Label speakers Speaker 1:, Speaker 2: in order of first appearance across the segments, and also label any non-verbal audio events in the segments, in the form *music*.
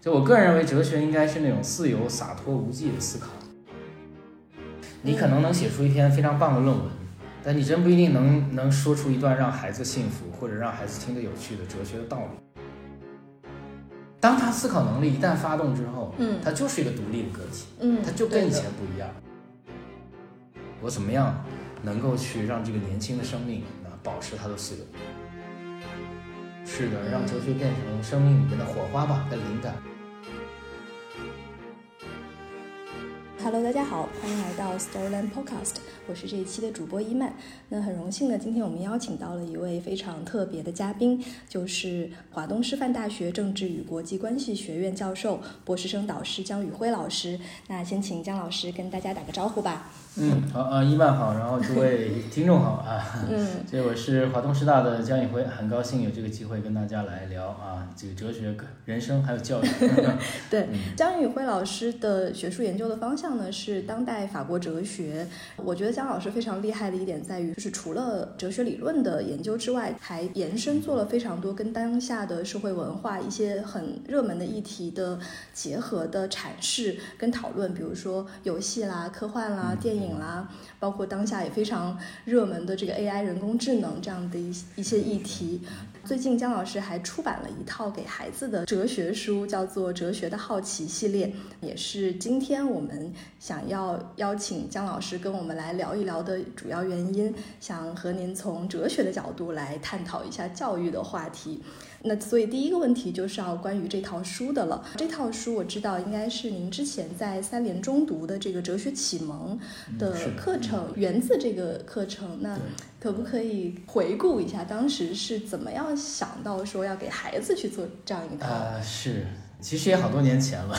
Speaker 1: 就我个人认为，哲学应该是那种自由、洒脱、无忌的思考。你可能能写出一篇非常棒的论文，但你真不一定能能说出一段让孩子幸福或者让孩子听得有趣的哲学的道理。当他思考能力一旦发动之后，
Speaker 2: 嗯
Speaker 1: 他就是一个独立的个体，
Speaker 2: 嗯，
Speaker 1: 他就跟以前不一样。我怎么样能够去让这个年轻的生命啊保持它的自由？是的，让哲学变成生命里面的火花吧，跟灵感。
Speaker 2: Hello，大家好，欢迎来到 Stolen Podcast，我是这一期的主播伊曼。那很荣幸呢，今天我们邀请到了一位非常特别的嘉宾，就是华东师范大学政治与国际关系学院教授、博士生导师姜宇辉老师。那先请姜老师跟大家打个招呼吧。
Speaker 1: 嗯，好啊，伊曼好，然后诸位 *laughs* 听众好啊。
Speaker 2: 嗯，
Speaker 1: 这我是华东师大的姜宇辉，很高兴有这个机会跟大家来聊啊，这个哲学、人生还有教育。*laughs*
Speaker 2: 对，
Speaker 1: 嗯
Speaker 2: 姜宇辉老师的学术研究的方向呢是当代法国哲学。我觉得姜老师非常厉害的一点在于，就是除了哲学理论的研究之外，还延伸做了非常多跟当下的社会文化一些很热门的议题的结合的阐释跟讨论，比如说游戏啦、科幻啦、
Speaker 1: 嗯
Speaker 2: 电影啦，包括当下也非常热门的这个 AI 人工智能这样的一一些议题。最近姜老师还出版了一套给孩子的哲学书，叫做《哲学的好奇》系列，也是今天我们想要邀请姜老师跟我们来聊一聊的主要原因，想和您从哲学的角度来探讨一下教育的话题。那所以第一个问题就是要关于这套书的了。这套书我知道应该是您之前在三联中读的这个哲学启蒙的课程，源自这个课程。那可不可以回顾一下当时是怎么样想到说要给孩子去做这样一套？
Speaker 1: 啊，是，其实也好多年前了，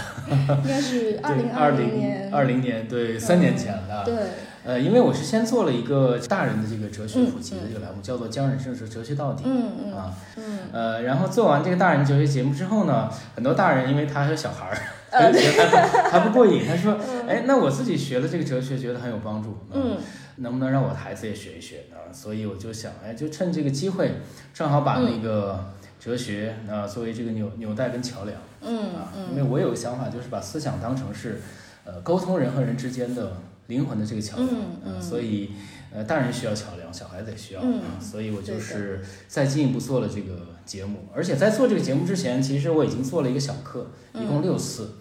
Speaker 2: 应该是 *laughs* 二零
Speaker 1: 二
Speaker 2: 零年，
Speaker 1: 零二零年，对，三年前了。
Speaker 2: 对，
Speaker 1: 呃，因为我是先做了一个大人的这个哲学普及的这个栏目，叫做《将人生哲哲学到底》。
Speaker 2: 嗯嗯
Speaker 1: 啊，
Speaker 2: 嗯，
Speaker 1: 呃，然后做完这个大人哲学节目之后呢，很多大人因为他还有小孩儿，
Speaker 2: 呃
Speaker 1: 他就觉得还不还不过瘾，他说，哎，那我自己学了这个哲学，觉得很有帮助，
Speaker 2: 嗯。
Speaker 1: 能不能让我的孩子也学一学啊？所以我就想，哎，就趁这个机会，正好把那个哲学啊、作为这个纽纽带跟桥梁
Speaker 2: 嗯
Speaker 1: 啊，因
Speaker 2: 嗯
Speaker 1: 为我有个想法，就是把思想当成是，呃，沟通人和人之间的灵魂的这个桥梁，
Speaker 2: 嗯
Speaker 1: 所以呃，大人需要桥梁，小孩子也需要，所以我就是再进一步做了这个节目，而且在做这个节目之前，其实我已经做了一个小课，一共六次。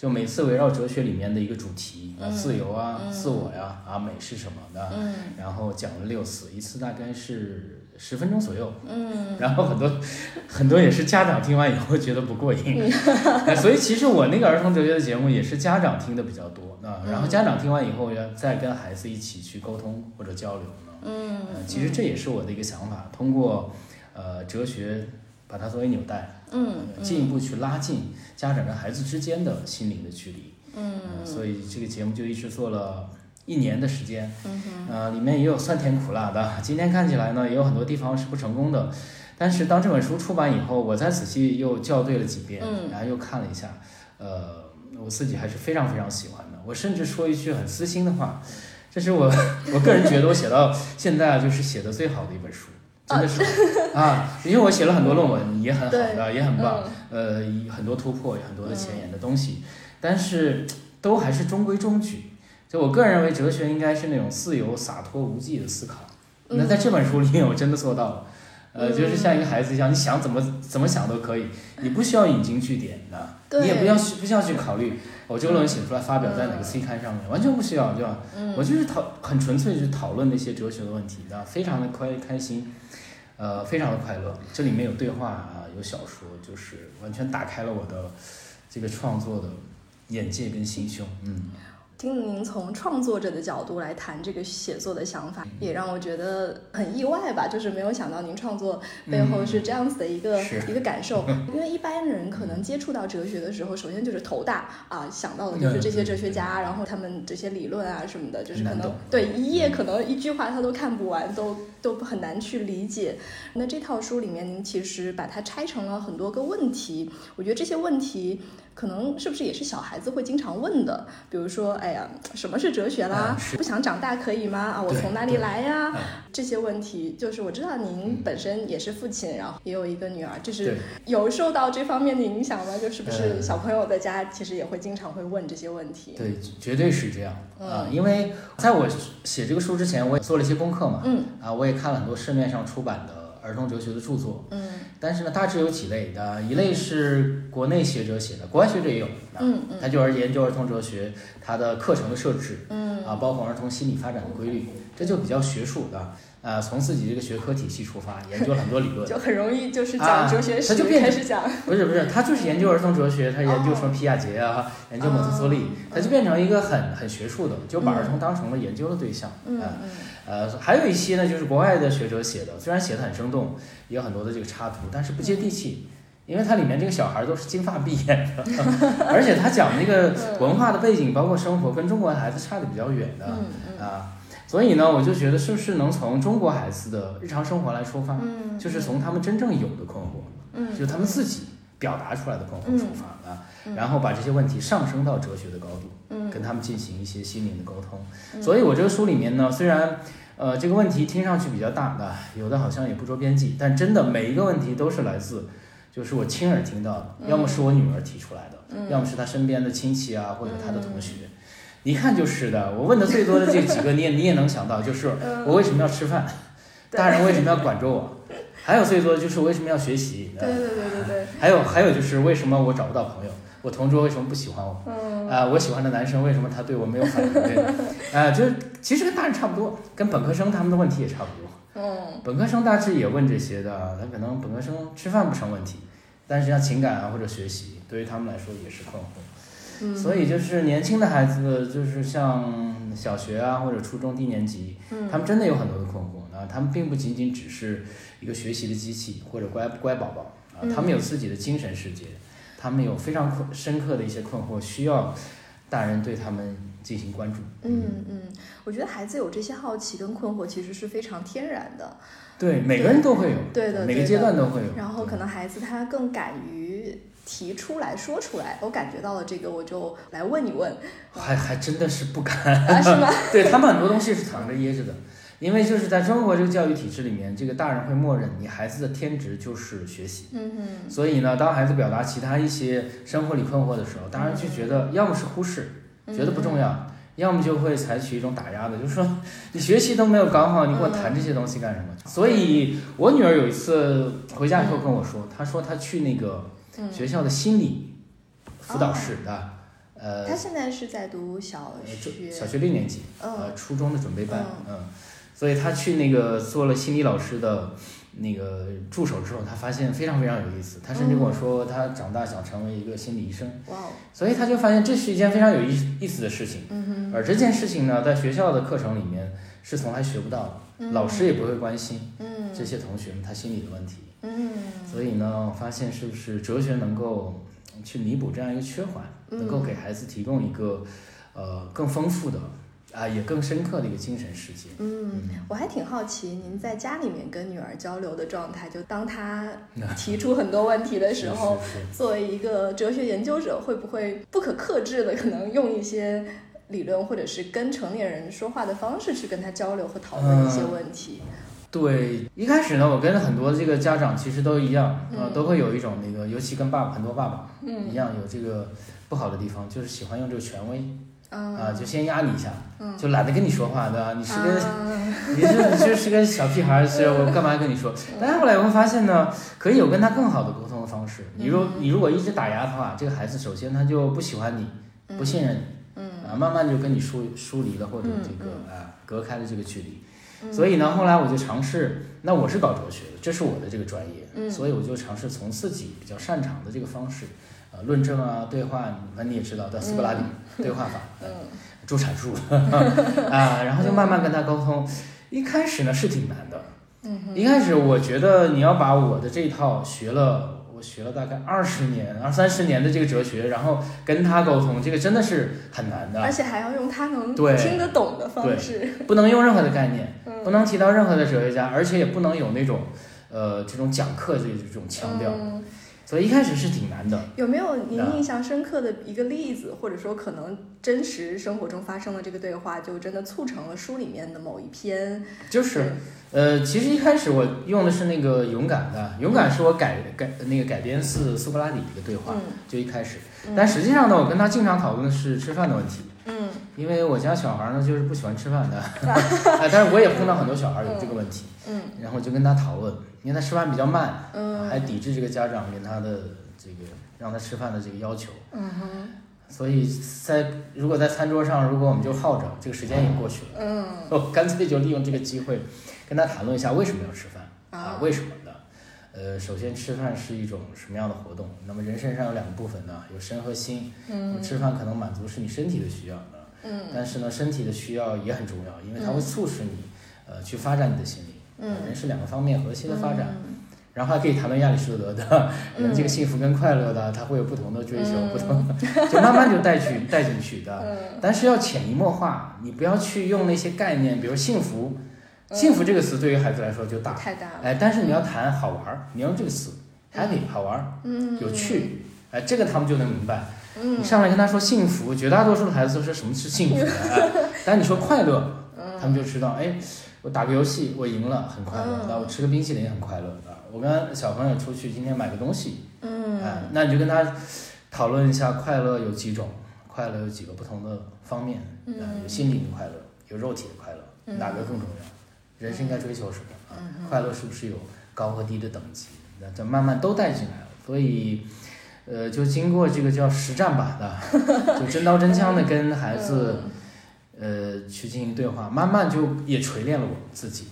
Speaker 1: 就每次围绕哲学里面的一个主题啊，
Speaker 2: 嗯
Speaker 1: 自由啊、
Speaker 2: 嗯。
Speaker 1: 自我呀、啊、美是什么的，
Speaker 2: 嗯。
Speaker 1: 然后讲了六次，一次大概是十分钟左右，
Speaker 2: 嗯。
Speaker 1: 然后很多很多也是家长听完以后觉得不过瘾，*laughs* 所以其实我那个儿童哲学的节目也是家长听的比较多啊，然后家长听完以后要再跟孩子一起去沟通或者交流呢，
Speaker 2: 嗯
Speaker 1: 呃，其实这也是我的一个想法，通过呃哲学把它作为纽带，
Speaker 2: 嗯
Speaker 1: 呃进一步去拉近家长跟孩子之间的心灵的距离，
Speaker 2: 嗯。
Speaker 1: 呃所以这个节目就一直做了一年的时间，呃，里面也有酸甜苦辣的。今天看起来呢，也有很多地方是不成功的，但是当这本书出版以后，我再仔细又校对了几遍，
Speaker 2: 嗯
Speaker 1: 然后又看了一下，呃，我自己还是非常非常喜欢的。我甚至说一句很私心的话，这是我 *laughs* 我个人觉得我写到现在啊，就是写的最好的一本书。真的是啊，因为我写了很多论文，也很好的，也很棒，
Speaker 2: 嗯
Speaker 1: 呃，很多突破，有很多的前沿的东西，但是都还是中规中矩。就我个人认为，哲学应该是那种自由、洒脱、无忌的思考。那在这本书里面，我真的做到了。呃，
Speaker 2: 嗯
Speaker 1: 就是像一个孩子一样，你想怎么怎么想都可以，你不需要引经据典的，你也不要去不需要去考虑我这个论文写出来发表在哪个期刊上面，完全不需要，对吧？
Speaker 2: 嗯
Speaker 1: 我就是讨很纯粹，去讨论那些哲学的问题，的，非常的快开心，呃，非常的快乐。这里面有对话啊，有小说，就是完全打开了我的这个创作的眼界跟心胸，嗯。
Speaker 2: 听您从创作者的角度来谈这个写作的想法，也让我觉得很意外吧。就是没有想到您创作背后是这样子的一个、
Speaker 1: 是
Speaker 2: 一个感受。*laughs* 因为一般人可能接触到哲学的时候，首先就是头大啊，想到的就是这些哲学家，然后他们这些理论啊什么的，就是可能对一页可能一句话他都看不完，都都很难去理解。那这套书里面，您其实把它拆成了很多个问题，我觉得这些问题。可能是不是也是小孩子会经常问的？比如说，哎呀，什么是哲学啦？不想长大可以吗？啊，我从哪里来呀？这些问题，就是我知道您本身也是父亲，然后也有一个女儿，就是有受到这方面的影响吗？就是不是小朋友在家其实也会经常会问这些问题？
Speaker 1: 对，绝对是这样啊！因为在我写这个书之前，我也做了一些功课嘛，
Speaker 2: 嗯
Speaker 1: 啊，我也看了很多市面上出版的。儿童哲学的著作，
Speaker 2: 嗯，
Speaker 1: 但是呢，大致有几类的，一类是国内学者写的，国外学者也有，
Speaker 2: 嗯
Speaker 1: 嗯，他就是研究儿童哲学，他的课程的设置，
Speaker 2: 嗯。
Speaker 1: 啊，包括儿童心理发展的规律，这就比较学术的。呃，从自己这个学科体系出发，研究很多理论，*laughs*
Speaker 2: 就很容易就是讲哲学史，
Speaker 1: 他就变
Speaker 2: 开始讲，
Speaker 1: 不是不是，他就是研究儿童哲学，他研究什么皮亚杰啊，研究蒙特梭利，他就变成一个很很学术的，就把儿童当成了研究的对象。
Speaker 2: 嗯嗯。
Speaker 1: 呃，还有一些呢，就是国外的学者写的，虽然写的很生动，也有很多的这个插图，但是不接地气，因为它里面这个小孩都是金发碧眼的，*laughs* 而且他讲那个文化的背景，包括生活，跟中国孩子差的比较远的啊。所以呢，我就觉得是不是能从中国孩子的日常生活来出发，就是从他们真正有的困惑，
Speaker 2: 嗯，
Speaker 1: 就是他们自己表达出来的困惑出发啊，然后把这些问题上升到哲学的高度，
Speaker 2: 嗯，
Speaker 1: 跟他们进行一些心灵的沟通。所以我这个书里面呢，虽然呃这个问题听上去比较大的，有的好像也不着边际，但真的每一个问题都是来自，就是我亲耳听到的，要么是我女儿提出来的，要么是她身边的亲戚啊或者她的同学。一看就是的，我问的最多的这几个，你也你也能想到，就是我为什么要吃饭，大人为什么要管着我，还有最多的就是为什么要学习，
Speaker 2: 对对对对对，
Speaker 1: 还有还有就是为什么我找不到朋友，我同桌为什么不喜欢我，啊，我喜欢的男生为什么他对我没有反应，对，*laughs* 啊，就是其实跟大人差不多，跟本科生他们的问题也差不多，
Speaker 2: 嗯，
Speaker 1: 本科生大致也问这些的，他可能本科生吃饭不成问题，但是像情感啊或者学习，对于他们来说也是困惑。嗯。所以就是年轻的孩子，就是像小学啊或者初中低年级，他们真的有很多的困惑啊。他们并不仅仅只是一个学习的机器或者乖乖宝宝啊，他们有自己的精神世界，他们有非常困深刻的一些困惑，需要大人对他们进行关注。
Speaker 2: 嗯嗯，我觉得孩子有这些好奇跟困惑，其实是非常天然的。
Speaker 1: 对，每个人都会有，
Speaker 2: 对的，
Speaker 1: 每个阶段都会有。
Speaker 2: 然后可能孩子他更敢于。提出来说出来，我感觉到了这个，我就来问一问。
Speaker 1: 还还真的是不敢，
Speaker 2: 是吗？*laughs*
Speaker 1: 对他们很多东西是藏着掖着的，因为就是在中国这个教育体制里面，这个大人会默认你孩子的天职就是学习。
Speaker 2: 嗯哼。
Speaker 1: 所以呢，当孩子表达其他一些生活里困惑的时候，大人就觉得要么是忽视，觉得不重要，要么就会采取一种打压的，就是说你学习都没有搞好，你跟我谈这些东西干什么？所以我女儿有一次回家以后跟我说，她说她去那个。学校的心理辅导室的，呃，
Speaker 2: 他现在是在读小
Speaker 1: 学，小学六年级，呃，初中的准备班，嗯，所以他去那个做了心理老师的那个助手之后，他发现非常非常有意思，他甚至跟我说他长大想成为一个心理医生，
Speaker 2: 哇哦，
Speaker 1: 所以他就发现这是一件非常有意意思的事情，
Speaker 2: 嗯
Speaker 1: 而这件事情呢，在学校的课程里面是从来学不到的，老师也不会关心，
Speaker 2: 嗯，
Speaker 1: 这些同学们他心理的问题。
Speaker 2: 嗯，
Speaker 1: 所以呢，我发现是不是哲学能够去弥补这样一个缺环，能够给孩子提供一个呃更丰富的啊也更深刻的一个精神世界。
Speaker 2: 嗯，我还挺好奇您在家里面跟女儿交流的状态，就当她 *laughs* 提出很多问题的时候，作为一个哲学研究者，会不会不可克制的可能用一些理论或者是跟成年人说话的方式去跟她交流和讨论一些问题？
Speaker 1: 对，一开始呢，我跟很多这个家长其实都一样，呃，都会有一种那个，尤其跟爸爸很多爸爸一样，有这个不好的地方，就是喜欢用这个权威，啊，就先压你一下，就懒得跟你说话，对吧？你是个，你是你就是个小屁孩，是我干嘛跟你说？但是后来我会发现呢，可以有跟他更好的沟通的方式。你如你如果一直打压的话，这个孩子首先他就不喜欢你，不信任你，啊，慢慢就跟你疏疏离了，或者这个啊隔开了这个距离。所以呢，后来我就尝试，那我是搞哲学的，这是我的这个专业，所以我就尝试从自己比较擅长的这个方式，呃，论证啊，对话，那你也知道的，苏格拉底对话法，嗯助阐述 *laughs* 啊，然后就慢慢跟他沟通。一开始呢是挺难的，嗯一开始我觉得你要把我的这一套学了，我学了大概二十年、二三十年的这个哲学，然后跟他沟通，这个真的是很难的。
Speaker 2: 而且还要用他能
Speaker 1: 对
Speaker 2: 听得懂的方式。
Speaker 1: 不能用任何的概念，
Speaker 2: 嗯
Speaker 1: 不能提到任何的哲学家，而且也不能有那种，呃，这种讲课这这种腔调。
Speaker 2: 嗯
Speaker 1: 所以一开始是挺难的。
Speaker 2: 有没有您
Speaker 1: 啊
Speaker 2: 印象深刻的一个例子，或者说可能真实生活中发生的这个对话，就真的促成了书里面的某一篇？
Speaker 1: 就是，呃，其实一开始我用的是那个勇敢的，勇敢是我改改那个改编自苏格拉底的一个对话，
Speaker 2: 嗯
Speaker 1: 就一开始。
Speaker 2: 嗯
Speaker 1: 但实际上呢，我跟他经常讨论的是吃饭的问题，
Speaker 2: 嗯。
Speaker 1: 因为我家小孩呢就是不喜欢吃饭的，啊，*laughs* *laughs* 但是我也碰到很多小孩有这个问题，
Speaker 2: 嗯。
Speaker 1: 然后就跟他讨论，因为他吃饭比较慢，
Speaker 2: 嗯。
Speaker 1: 还抵制这个家长跟他的这个让他吃饭的这个要求，
Speaker 2: 嗯哼。
Speaker 1: 所以在如果在餐桌上，如果我们就耗着，这个时间也过去了，
Speaker 2: 嗯。*laughs*
Speaker 1: 我干脆就利用这个机会跟他谈论一下为什么要吃饭啊
Speaker 2: 啊，
Speaker 1: 为什么的。呃，首先吃饭是一种什么样的活动？那么人身上有两个部分呢，有身和心。
Speaker 2: 嗯
Speaker 1: 吃饭可能满足是你身体的需要的，
Speaker 2: 嗯
Speaker 1: 但是呢，身体的需要也很重要，因为它会
Speaker 2: 嗯
Speaker 1: 促使你呃去发展你的心灵。
Speaker 2: 嗯
Speaker 1: 呃人是两个方面核心的发展。
Speaker 2: 嗯 *laughs*
Speaker 1: 然后还可以谈论亚里士多德的 *laughs* 人这个幸福跟快乐的，他会有不同的追求，
Speaker 2: 嗯
Speaker 1: 不同的 *laughs* 就慢慢就带去带进去的。
Speaker 2: 嗯
Speaker 1: 但是要潜移默化，你不要去用那些概念，比如幸福，
Speaker 2: 嗯
Speaker 1: 幸福这个词对于孩子来说就大，
Speaker 2: 太大了。
Speaker 1: 哎，但是你要谈好玩儿，你要用这个词，happy 好玩儿，
Speaker 2: 嗯
Speaker 1: 有趣，哎，这个他们就能明白。
Speaker 2: 嗯
Speaker 1: 你上来跟他说幸福，绝大多数的孩子都说什么是幸福的，哎 *laughs* 但你说快乐，他们就知道，哎，我打个游戏我赢了很快乐，
Speaker 2: 嗯
Speaker 1: 那我吃个冰淇淋很快乐啊。我跟小朋友出去今天买个东西，
Speaker 2: 嗯
Speaker 1: 哎，那你就跟他讨论一下快乐有几种，快乐有几个不同的方面，
Speaker 2: 嗯
Speaker 1: 啊有心灵的快乐，有肉体的快乐，
Speaker 2: 嗯
Speaker 1: 哪个更重要？人生应该追求什么啊？
Speaker 2: 嗯
Speaker 1: 快乐是不是有高和低的等级？那这慢慢都带进来了，所以。呃，就经过这个叫实战吧，的，*laughs* 就真刀真枪的跟孩子，呃，去进行对话，慢慢就也锤炼了我自己，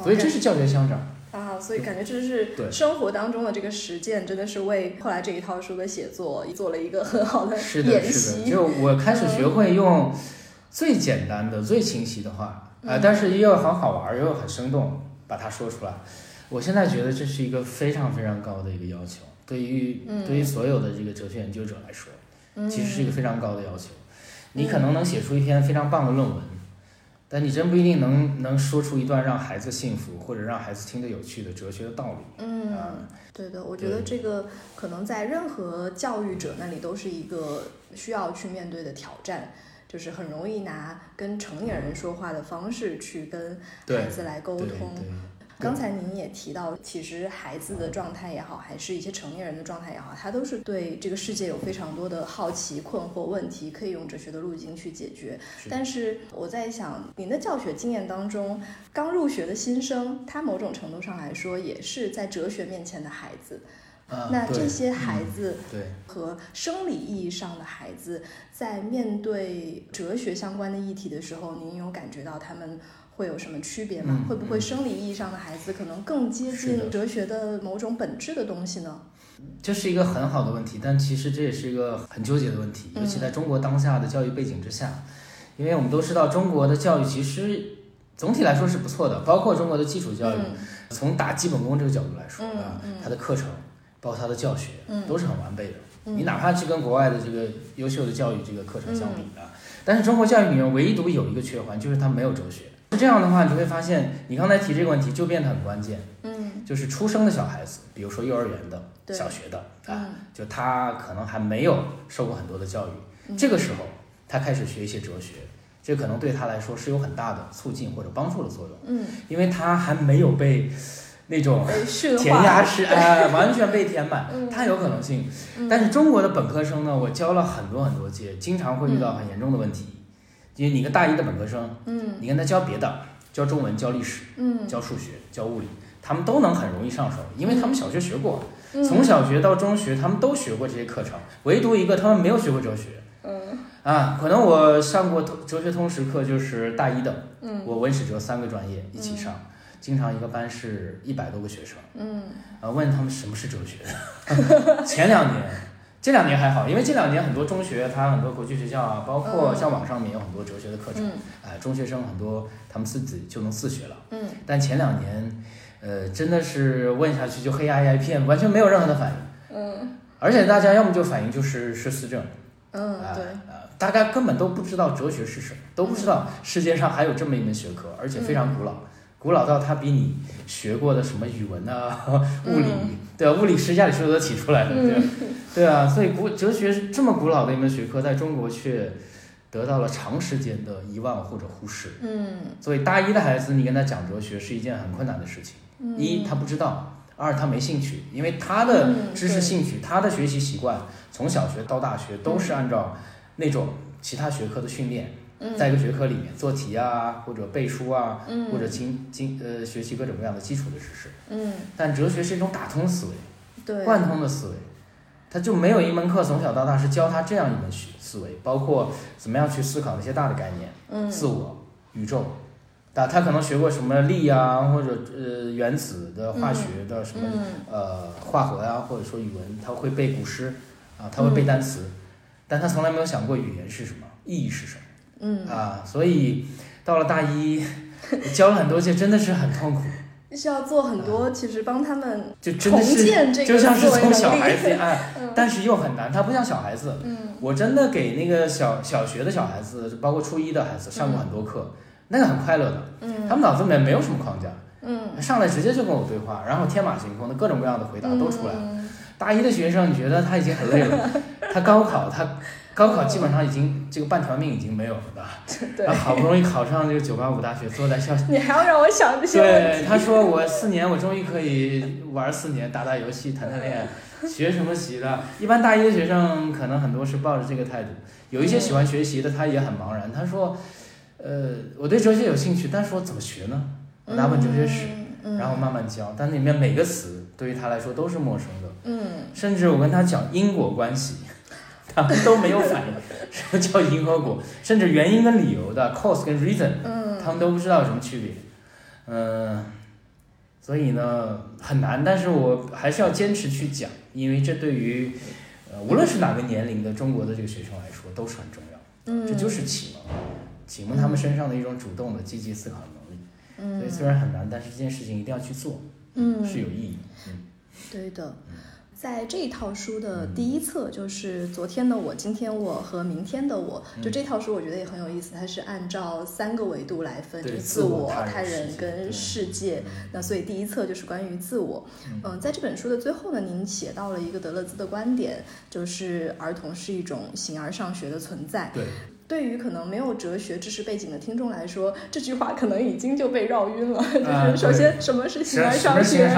Speaker 1: 所以这是教学相长。
Speaker 2: 啊，所以感觉这是生活当中的这个实践，真的是为后来这一套书的写作做了一个很好的
Speaker 1: 是的，
Speaker 2: 演
Speaker 1: 是的，
Speaker 2: 习。
Speaker 1: 就我开始学会用最简单的、最清晰的话，啊、
Speaker 2: 嗯
Speaker 1: 但是又很好玩，又很生动，把它说出来。我现在觉得这是一个非常非常高的一个要求，对于、
Speaker 2: 嗯
Speaker 1: 对于所有的这个哲学研究者来说，
Speaker 2: 嗯
Speaker 1: 其实是一个非常高的要求。你可能能写出一篇非常棒的论文，但你真不一定能能说出一段让孩子幸福或者让孩子听得有趣的哲学的道理。
Speaker 2: 嗯
Speaker 1: 啊，
Speaker 2: 对的，我觉得这个可能在任何教育者那里都是一个需要去面对的挑战，就是很容易拿跟成年人说话的方式去跟孩子来沟通。刚才您也提到，其实孩子的状态也好，还是一些成年人的状态也好，他都是对这个世界有非常多的好奇、困惑、问题，可以用哲学的路径去解决。
Speaker 1: 是
Speaker 2: 但是我在想，您的教学经验当中，刚入学的新生，他某种程度上来说，也是在哲学面前的孩子。那这些孩
Speaker 1: 嗯
Speaker 2: 子
Speaker 1: 对。
Speaker 2: 和生理意义上的孩子，在面对哲学相关的议题的时候，您有感觉到他们会有什么区别吗？
Speaker 1: 嗯
Speaker 2: 会不会生理意义上的孩子可能更接近哲学的某种本质的东西呢？
Speaker 1: 这是一个很好的问题，但其实这也是一个很纠结的问题，
Speaker 2: 嗯
Speaker 1: 尤其在中国当下的教育背景之下，因为我们都知道中国的教育其实总体来说是不错的，包括中国的基础教育，
Speaker 2: 嗯
Speaker 1: 从打基本功这个角度来说
Speaker 2: 嗯，
Speaker 1: 它的课程包括他的教学
Speaker 2: 嗯
Speaker 1: 都是很完备的。
Speaker 2: 嗯
Speaker 1: 你哪怕去跟国外的这个优秀的教育这个课程相比啊，但是中国教育里面唯独有一个缺环，就是它没有哲学。是这样的话，你就会发现，你刚才提这个问题就变得很关键。
Speaker 2: 嗯
Speaker 1: 就是出生的小孩子，比如说幼儿园的、小学的啊，
Speaker 2: 嗯
Speaker 1: 就他可能还没有受过很多的教育，
Speaker 2: 嗯
Speaker 1: 这个时候他开始学一些哲学，这可能对他来说是有很大的促进或者帮助的作用，
Speaker 2: 嗯，
Speaker 1: 因为他还没有被那种填，*laughs* 鸭式哎完全被填满，
Speaker 2: 嗯
Speaker 1: 它有可能性。
Speaker 2: 嗯
Speaker 1: 但是中国的本科生呢，我教了很多很多届，经常会遇到很严重的问题，因为你个大一的本科生，
Speaker 2: 嗯
Speaker 1: 你跟他教别的，教中文、教历史。
Speaker 2: 嗯
Speaker 1: 教数学、教物理，他们都能很容易上手，因为他们小学学过，
Speaker 2: 嗯
Speaker 1: 从小学到中学他们都学过这些课程，唯独一个他们没有学过哲学。
Speaker 2: 嗯
Speaker 1: 啊，可能我上过通哲学通识课，就是大一的，
Speaker 2: 嗯
Speaker 1: 我文史哲三个专业一起上，经常一个班是一百多个学生，
Speaker 2: 嗯。
Speaker 1: 呃，问他们什么是哲学。*laughs* 前两年，这两年还好，因为这两年很多中学，它很多国际学校啊，包括
Speaker 2: 嗯。
Speaker 1: 像网上面有很多哲学的课程，
Speaker 2: 嗯。
Speaker 1: 啊，中学生很多他们自己就能自学了。
Speaker 2: 嗯。
Speaker 1: 但前两年，呃，真的是问下去就黑压压一片，完全没有任何的反应。
Speaker 2: 嗯。
Speaker 1: 而且大家要么就反应就是是思政，
Speaker 2: 嗯，
Speaker 1: 啊
Speaker 2: 对，
Speaker 1: 啊，大家根本都不知道哲学是什么，都不知道世界上还有这么一门学科，而且非常古老，古老到他比你学过的什么语文啊、物理，对啊，物理是亚里士多德提出来的，对啊，对啊，所以古哲学是这么古老的一门学科，在中国却得到了长时间的遗忘或者忽视。
Speaker 2: 嗯。
Speaker 1: 所以大一的孩子，你跟他讲哲学是一件很困难的事情。
Speaker 2: 嗯，
Speaker 1: 一他不知道，二他没兴趣，因为他的
Speaker 2: 嗯
Speaker 1: 知识兴趣、他的学习习惯，从小学到大学都是按照那种其他学科的训练，
Speaker 2: 嗯
Speaker 1: 在一个学科里面做题啊，或者背书啊，
Speaker 2: 嗯。
Speaker 1: 或者经经呃学习各种各样的基础的知识。
Speaker 2: 嗯。
Speaker 1: 但哲学是一种打通思维、
Speaker 2: 对，
Speaker 1: 贯通的思维，他就没有一门课从小到大是教他这样一门学思维，包括怎么样去思考那些大的概念。
Speaker 2: 嗯。
Speaker 1: 自我、宇宙，啊，他可能学过什么力啊，或者呃原子的化学的什么、
Speaker 2: 嗯。
Speaker 1: 呃化合呀、或者说语文，他会背古诗啊，他会背单词，但他从来没有想过语言是什么，意义是什么
Speaker 2: 嗯，
Speaker 1: 啊，所以到了大一，教了很多届，真的是很痛苦，*laughs*
Speaker 2: 是要做很多，其实帮他们
Speaker 1: 就真
Speaker 2: 重
Speaker 1: 的是
Speaker 2: 建这个
Speaker 1: 就像是从小孩子 *laughs* 哎，
Speaker 2: 嗯。
Speaker 1: 但是又很难，他不像小孩子，
Speaker 2: 嗯。
Speaker 1: 我真的给那个小小学的小孩子，包括初一的孩子上过很多课，那个很快乐的。
Speaker 2: 嗯。
Speaker 1: 他们脑子里面没有什么框架，
Speaker 2: 嗯，
Speaker 1: 上来直接就跟我对话，然后天马行空的各种各样的回答都出来了。
Speaker 2: 嗯。
Speaker 1: 大一的学生，你觉得他已经很累了，*laughs* 他高考他高考基本上已经这个半条命已经没有了的，*laughs*
Speaker 2: 对
Speaker 1: 然后好不容易考上这个九八五大学，坐在校 *laughs*
Speaker 2: 你还要让我想这些问
Speaker 1: 对，他说我四年我终于可以玩四年，打打游戏，谈谈恋爱，学什么习的？一般大一的学生可能很多是抱着这个态度，有一些喜欢学习的，他也很茫然。他说，呃，我对哲学有兴趣，但是我怎么学呢？我拿本哲学史，
Speaker 2: 嗯，
Speaker 1: 然后慢慢教，但里面每个词对于他来说都是陌生的，
Speaker 2: 嗯
Speaker 1: 甚至我跟他讲因果关系。他们都没有反应，*laughs* 什么叫因和果，甚至原因跟理由的 cause 跟 reason，
Speaker 2: 嗯。
Speaker 1: 他们都不知道有什么区别，嗯、所以呢很难，但是我还是要坚持去讲，因为这对于呃无论是哪个年龄的中国的这个学生来说都是很重要，
Speaker 2: 嗯，
Speaker 1: 这就是启蒙，启蒙他们身上的一种主动的积极思考的能力。
Speaker 2: 嗯。
Speaker 1: 所以虽然很难，但是这件事情一定要去做，
Speaker 2: 嗯。
Speaker 1: 是有意义。嗯，
Speaker 2: 对的，在这一套书的第一册，就是昨天的我、今天我和明天的我，就这套书我觉得也很有意思，它是按照三个维度来分，
Speaker 1: 对
Speaker 2: 就
Speaker 1: 自我
Speaker 2: 我、
Speaker 1: 他人
Speaker 2: 跟世界。那所以第一册就是关于自我。嗯，在这本书的最后呢，您写到了一个德勒兹的观点，就是儿童是一种形而上学的存在。
Speaker 1: 对，
Speaker 2: 对于可能没有哲学知识背景的听众来说，这句话可能已经就被绕晕了。*laughs* 就是首先，什么是形而上学？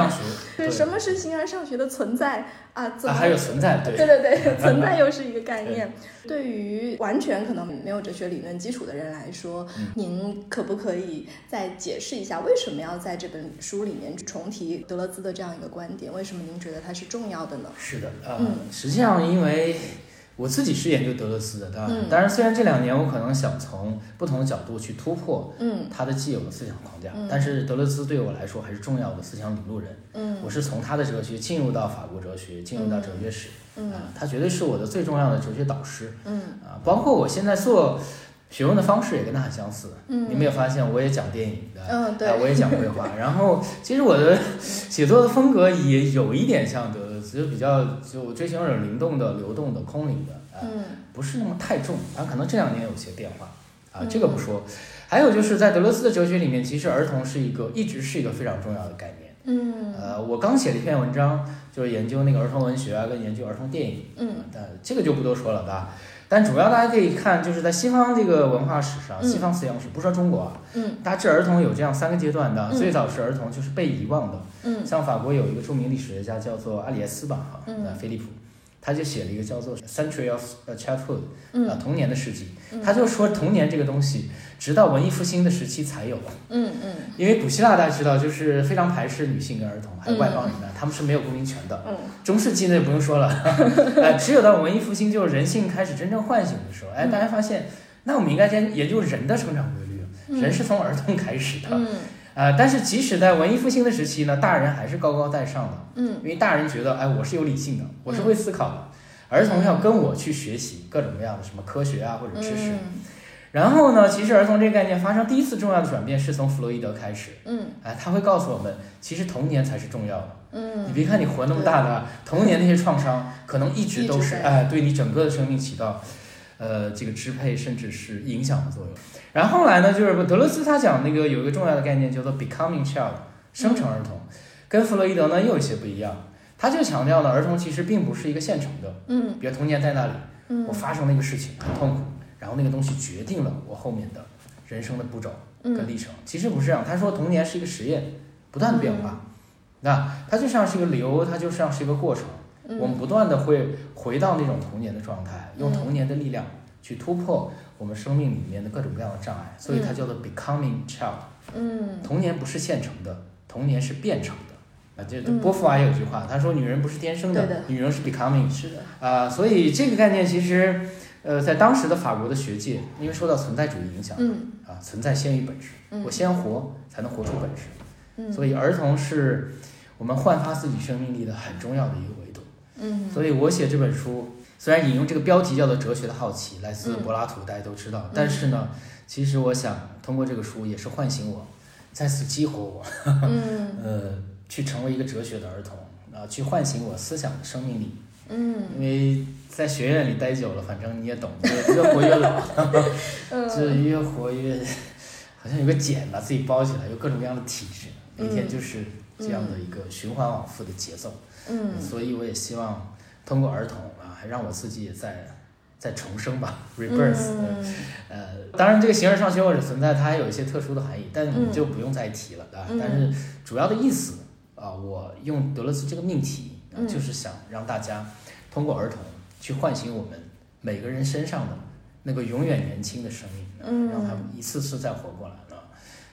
Speaker 2: 对，什么是形而上学的存在啊？怎
Speaker 1: 啊，
Speaker 2: 么？
Speaker 1: 还有存在，对 *laughs*
Speaker 2: 对对对，*laughs* 存在又是一个概念。对于完全可能没有哲学理论基础的人来说，
Speaker 1: 嗯
Speaker 2: 您可不可以再解释一下，为什么要在这本书里面重提德勒兹的这样一个观点？为什么您觉得它是重要的呢？
Speaker 1: 是的，呃，
Speaker 2: 嗯
Speaker 1: 实际上因为我自己是研究德勒兹的，当然，
Speaker 2: 嗯。
Speaker 1: 当然虽然这两年我可能想从不同的角度去突破
Speaker 2: 嗯。
Speaker 1: 他的既有的思想框架，
Speaker 2: 嗯。
Speaker 1: 但是德勒兹对我来说还是重要的思想领路人。
Speaker 2: 嗯。
Speaker 1: 我是从他的哲学进入到法国哲学，进入到哲学史，
Speaker 2: 嗯。
Speaker 1: 啊，他绝对是我的最重要的哲学导师。
Speaker 2: 嗯。
Speaker 1: 啊，包括我现在做学问的方式也跟他很相似。
Speaker 2: 嗯，
Speaker 1: 你没有发现我也讲电影的，
Speaker 2: 嗯对。
Speaker 1: 啊，我也讲绘画，然后其实我的写作的风格也有一点像德勒兹，就比较就我追求那种灵动的、流动的、空灵的，啊，
Speaker 2: 嗯
Speaker 1: 不是那么太重，啊，可能这两年有些变化，啊，
Speaker 2: 嗯
Speaker 1: 这个不说。还有就是在德勒斯的哲学里面，其实儿童是一个一直是一个非常重要的概念。
Speaker 2: 嗯
Speaker 1: 呃，我刚写了一篇文章，就是研究那个儿童文学啊，跟研究儿童电影，
Speaker 2: 嗯
Speaker 1: 但这个就不多说了吧。但主要大家可以看，就是在西方这个文化史上，
Speaker 2: 嗯。
Speaker 1: 西方思想史，不说中国啊，
Speaker 2: 嗯。
Speaker 1: 大致儿童有这样三个阶段的。
Speaker 2: 嗯。
Speaker 1: 最早是儿童就是被遗忘的，
Speaker 2: 嗯。
Speaker 1: 像法国有一个著名历史学家叫做阿里耶斯吧，哈，
Speaker 2: 嗯。
Speaker 1: 呃，菲利普，他就写了一个叫做《Century of 呃 Childhood》啊，
Speaker 2: 嗯
Speaker 1: 童年的世纪。
Speaker 2: 嗯。
Speaker 1: 他就说童年这个东西，直到文艺复兴的时期才有。
Speaker 2: 嗯嗯。
Speaker 1: 因为古希腊大家知道，就是非常排斥女性跟儿童，还有外邦人的，他们是没有公民权的。
Speaker 2: 嗯。
Speaker 1: 中世纪那就不用说了，*laughs* 哎，只有到文艺复兴，就是人性开始真正唤醒的时候，哎，
Speaker 2: 嗯。
Speaker 1: 大家发现，那我们应该先研究人的成长规律，
Speaker 2: 嗯。
Speaker 1: 人是从儿童开始的，
Speaker 2: 嗯
Speaker 1: 啊、但是即使在文艺复兴的时期呢，大人还是高高在上的，
Speaker 2: 嗯
Speaker 1: 因为大人觉得，哎，我是有理性的，我是会思考的，儿童要跟我去学习各种各样的什么科学啊或者知识。
Speaker 2: 嗯
Speaker 1: 然后呢，其实儿童这个概念发生第一次重要的转变是从弗洛伊德开始，
Speaker 2: 嗯
Speaker 1: 哎，他会告诉我们，其实童年才是重要的。
Speaker 2: 嗯，
Speaker 1: 你别看你活那么大的童年那些创伤，可能一直都是哎，对你整个的生命起到呃这个支配甚至是影响的作用。然后后来呢，就是德勒斯他讲那个有一个重要的概念叫做 becoming child，生成儿童，跟弗洛伊德呢又有些不一样。他就强调呢，儿童其实并不是一个现成的，
Speaker 2: 嗯
Speaker 1: 比如童年在那里，
Speaker 2: 嗯
Speaker 1: 我发生了一个事情很痛苦，然后那个东西决定了我后面的人生的步骤跟
Speaker 2: 嗯
Speaker 1: 历程。其实不是这样，他说童年是一个实验，不断的变化。那它就像是一个流，它就像是一个过程。
Speaker 2: 嗯。
Speaker 1: 我们不断的会回到那种童年的状态，用
Speaker 2: 嗯
Speaker 1: 童年的力量去突破我们生命里面的各种各样的障碍，所以它叫做 becoming child。
Speaker 2: 嗯。
Speaker 1: 童年不是现成的，童年是变成的。啊，这
Speaker 2: 嗯。
Speaker 1: 波伏娃也有句话，他说女人不是天生的，
Speaker 2: 的。
Speaker 1: 女人是 becoming
Speaker 2: 是的，
Speaker 1: 啊、所以这个概念其实，呃，在当时的法国的学界，因为受到存在主义影响，
Speaker 2: 嗯。
Speaker 1: 啊，存在先于本质，
Speaker 2: 嗯。
Speaker 1: 我先活才能活出本质，
Speaker 2: 嗯。
Speaker 1: 所以儿童是我们焕发自己生命力的很重要的一个维度。
Speaker 2: 嗯。
Speaker 1: 所以我写这本书，虽然引用这个标题叫做《哲学的好奇》，来自
Speaker 2: 嗯。
Speaker 1: 柏拉图，大家都知道，但是呢，其实我想通过这个书也是唤醒我，再次激活我，
Speaker 2: 嗯。*laughs*
Speaker 1: 呃，去成为一个哲学的儿童，啊，去唤醒我思想的生命力。
Speaker 2: 嗯。
Speaker 1: 因为在学院里待久了，反正你也懂，越越活越老 *laughs* *laughs* 这
Speaker 2: 嗯
Speaker 1: 越活越好像有个茧把自己包起来，有各种各样的体质，每天就是这样的一个循环往复的节奏。
Speaker 2: 嗯
Speaker 1: 所以我也希望通过儿童啊，还让我自己也在再重生吧，rebirth。
Speaker 2: 嗯
Speaker 1: 呃，当然这个形而上学或者存在，它还有一些特殊的含义，但
Speaker 2: 我们
Speaker 1: 就不用再提了啊。
Speaker 2: 嗯
Speaker 1: 但是主要的意思啊，我用德勒兹这个命题，就是想让大家通过儿童去唤醒我们每个人身上的那个永远年轻的生命，让他们一次次再活过来啊。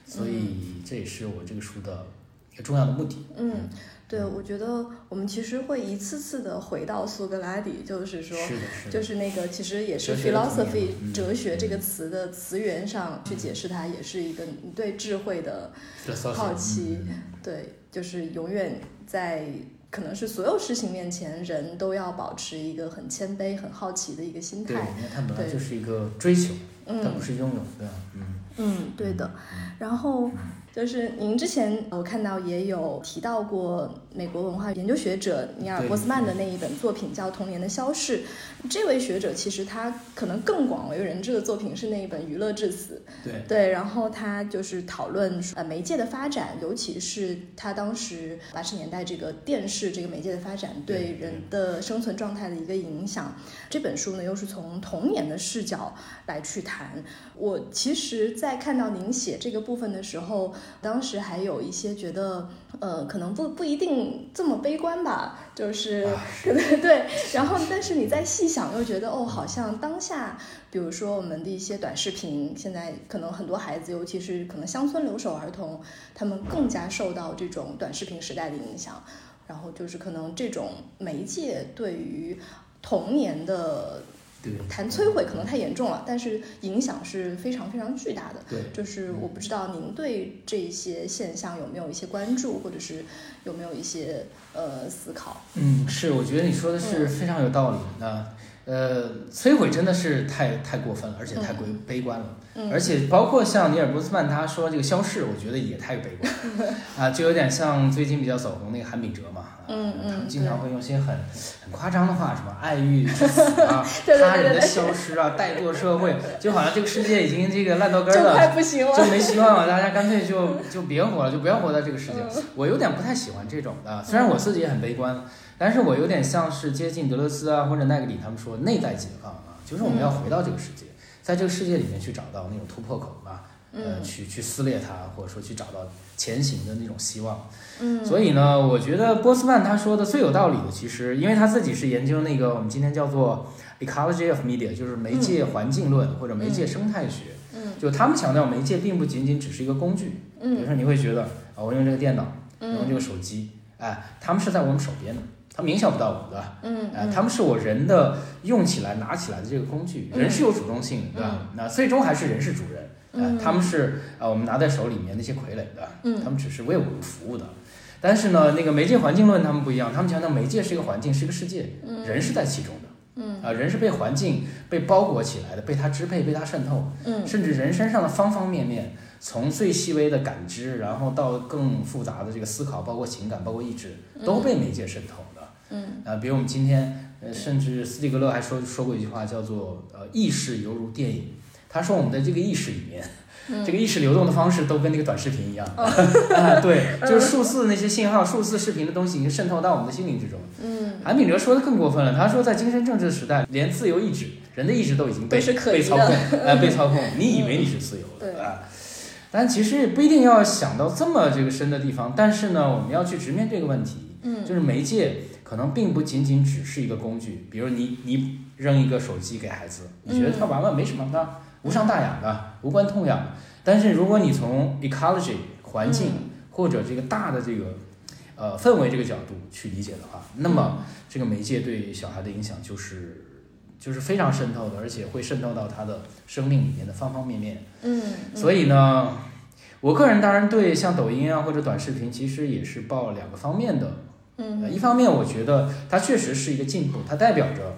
Speaker 1: 所以这也是我这个书的一个重要的目的。
Speaker 2: 嗯，对，我觉得我们其实会一次次的回到苏格拉底，就是说，
Speaker 1: 是的，是的，
Speaker 2: 就是那个其实也是 philosophy 哲学这个词的词源上去解释它，也是一个你对智慧的好奇对，就是永远在可能是所有事情面前，人都要保持一个很谦卑、很好奇的一个心
Speaker 1: 对，
Speaker 2: 态。
Speaker 1: 因为它本来
Speaker 2: 对。
Speaker 1: 就是一个追求，它
Speaker 2: 嗯。
Speaker 1: 不是拥有，对吧？嗯，
Speaker 2: 嗯，对的。然后就是您之前我看到也有提到过美国文化研究学者尼尔波斯曼的那一本作品叫《童年的消逝》。这位学者其实他可能更广为人知的作品是那一本《娱乐至死》。
Speaker 1: 对，
Speaker 2: 对，然后他就是讨论呃媒介的发展，尤其是他当时八十年代这个电视这个媒介的发展对
Speaker 1: 对
Speaker 2: 人的生存状态的一个影响。这本书呢又是从童年的视角来去谈。我其实，在看到您写这个部分的时候，当时还有一些觉得，呃，可能不不一定这么悲观吧，就是
Speaker 1: 啊 *laughs*
Speaker 2: 可能对。然后，但是你再细想，又觉得哦，好像当下，比如说我们的一些短视频，现在可能很多孩子，尤其是可能乡村留守儿童，他们更加受到这种短视频时代的影响。然后就是可能这种媒介对于童年的
Speaker 1: 对，
Speaker 2: 谈摧毁可能太严重了，但是影响是非常非常巨大的。
Speaker 1: 对，
Speaker 2: 就是我不知道您对这些现象有没有一些关注，或者是有没有一些呃思考？
Speaker 1: 嗯，是，我觉得你说的是非常有道理。那呃，摧毁真的是太太过分了，而且太悲悲观了。
Speaker 2: 嗯
Speaker 1: 而且包括像尼尔波斯曼他说这个消逝，我觉得也太悲观了 *laughs* 啊，就有点像最近比较走红那个韩炳哲嘛，啊
Speaker 2: 嗯嗯
Speaker 1: 他们经常会用一些很很夸张的话，什么爱欲之死啊，*laughs* 他人的消失啊，怠惰社会，就好像这个世界已经这个烂到根儿了，
Speaker 2: 快不行了。
Speaker 1: 就没希望了，大家干脆就就别活了，就不要活在这个世界。
Speaker 2: 嗯
Speaker 1: 我有点不太喜欢这种的，虽然我自己也很悲观，但是我有点像是接近德勒斯啊或者奈格里他们说内在解放啊，就是我们要回到这个世界，在这个世界里面去找到那种突破口吧，呃，
Speaker 2: 嗯
Speaker 1: 去去撕裂它，或者说去找到前行的那种希望。
Speaker 2: 嗯，
Speaker 1: 所以呢，我觉得波斯曼他说的最有道理的，其实因为他自己是研究那个我们今天叫做 ecology of media，就是媒介环境论或者媒介生态学。
Speaker 2: 嗯。
Speaker 1: 就他们强调媒介并不仅仅只是一个工具，嗯。比如
Speaker 2: 嗯
Speaker 1: 说你会觉得啊，我用这个电脑，我用这
Speaker 2: 嗯
Speaker 1: 个手机，哎，他们是在我们手边的，他们影响不到我们的，
Speaker 2: 嗯
Speaker 1: 哎，他们是我人的用起来拿起来的这个工具，
Speaker 2: 嗯
Speaker 1: 人是有主动性的，对吧？那最终还是人是主人，哎
Speaker 2: 嗯，
Speaker 1: 他们是啊，我们拿在手里面那些傀儡的，
Speaker 2: 嗯
Speaker 1: 他们只是为我们服务的。但是呢，那个媒介环境论他们不一样，他们强调媒介是一个环境，是一个世界，
Speaker 2: 嗯
Speaker 1: 人是在其中的。
Speaker 2: 嗯
Speaker 1: 啊，人是被环境被包裹起来的，被它支配，被它渗透，
Speaker 2: 嗯
Speaker 1: 甚至人身上的方方面面，从最细微的感知，然后到更复杂的这个思考，包括情感，包括意志，都被媒介渗透的。
Speaker 2: 嗯。
Speaker 1: 啊，比如我们今天，呃，甚至斯蒂格勒还说说过一句话，叫做呃，意识犹如电影。他说我们的这个意识里面，
Speaker 2: 嗯。
Speaker 1: 这个意识流动的方式都跟那个短视频一样，*laughs* 啊，对，就是数字那些信号、数字视频的东西已经渗透到我们的心灵之中。
Speaker 2: 嗯。
Speaker 1: 韩炳哲说的更过分了，他说在精神政治时代，连自由意志，人的意志都已经被被操控，*laughs* 呃，被操控，你以为你是自由
Speaker 2: 对。
Speaker 1: 的啊？但其实也不一定要想到这么这个深的地方，但是呢，我们要去直面这个问题，
Speaker 2: 嗯。
Speaker 1: 就是媒介可能并不仅仅只是一个工具，比如你你扔一个手机给孩子，你觉得他玩玩没什么的，无伤大雅的，无关痛痒。但是如果你从 ecology 环境或者这个大的这个呃氛围这个角度去理解的话，那么这个媒介对小孩的影响就是就是非常渗透的，而且会渗透到他的生命里面的方方面面。
Speaker 2: 嗯，
Speaker 1: 所以呢，我个人当然对像抖音啊或者短视频，其实也是抱两个方面的。呃
Speaker 2: 嗯
Speaker 1: 一方面我觉得它确实是一个进步，它代表着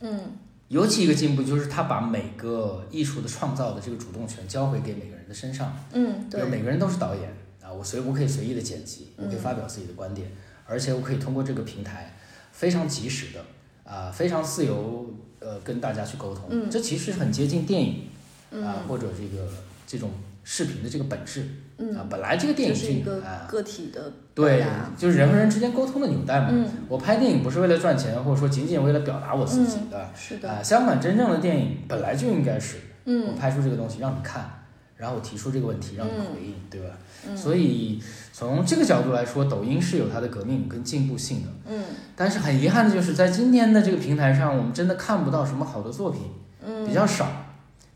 Speaker 2: 嗯
Speaker 1: 尤其一个进步就是它把每个艺术的创造的这个主动权交回给每个人的身上。
Speaker 2: 嗯
Speaker 1: 对每，个人都是导演啊，我随我可以随意的剪辑，我可以
Speaker 2: 嗯
Speaker 1: 发表自己的观点，而且我可以通过这个平台非常及时的啊，非常自由呃跟大家去沟通。
Speaker 2: 嗯
Speaker 1: 这其实很接近电影啊
Speaker 2: 嗯
Speaker 1: 或者这个这种视频的这个本质啊
Speaker 2: 嗯，，
Speaker 1: 本来这个电影
Speaker 2: 就是一个
Speaker 1: 啊，
Speaker 2: 个体的
Speaker 1: 对
Speaker 2: 表达，
Speaker 1: 就是人和人之间沟通的纽带嘛。
Speaker 2: 嗯
Speaker 1: 我拍电影不是为了赚钱，或者说仅仅为了表达我自己的。
Speaker 2: 是的，
Speaker 1: 啊，相反，真正的电影本来就应该是我
Speaker 2: 嗯
Speaker 1: 拍出这个东西让你看，然后我提出这个问题让你
Speaker 2: 嗯
Speaker 1: 回应，对吧？
Speaker 2: 嗯
Speaker 1: 所以从这个角度来说，抖音是有它的革命跟进步性的。
Speaker 2: 嗯
Speaker 1: 但是很遗憾的就是，在今天的这个平台上，我们真的看不到什么好的作品，
Speaker 2: 嗯
Speaker 1: 比较少。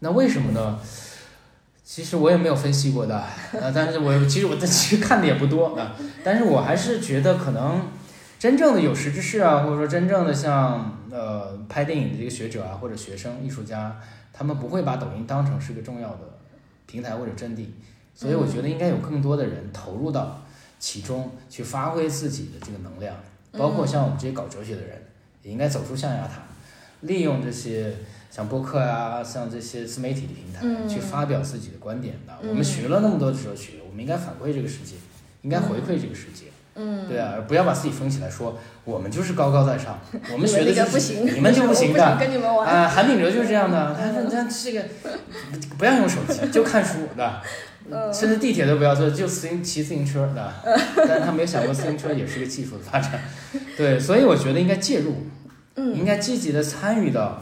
Speaker 1: 那为什么呢？其实我也没有分析过的，*laughs* 呃，但是我其实我 *laughs* 其实看的也不多啊，但是我还是觉得可能真正的有识之士啊，或者说真正的像呃拍电影的这个学者啊，或者学生艺术家，他们不会把抖音当成是个重要的平台或者阵地，所以我觉得应该有更多的人投入到其中去发挥自己的这个能量，包括像我们这些搞哲学的人，也应该走出象牙塔，利用这些像播客啊，像这些自媒体的平台、
Speaker 2: 嗯
Speaker 1: 去发表自己的观点的。
Speaker 2: 嗯
Speaker 1: 我们学了那么多哲学，我们应该反馈这个世界，应该回馈这个世界。
Speaker 2: 嗯，
Speaker 1: 对啊，而不要把自己封起来说我们就是高高在上，*laughs* 我们学的就是
Speaker 2: 不行，
Speaker 1: 你们就
Speaker 2: 不
Speaker 1: 行的。*laughs*
Speaker 2: 想跟你们玩。
Speaker 1: 啊，韩炳哲就是这样的，他说他这个不要用手机，就看书的，
Speaker 2: 嗯
Speaker 1: 甚至地铁都不要坐，就自行骑自行车的。*laughs* 但是他没有想过自行车也是个技术的发展，对，所以我觉得应该介入，应
Speaker 2: 嗯
Speaker 1: 该积极的参与到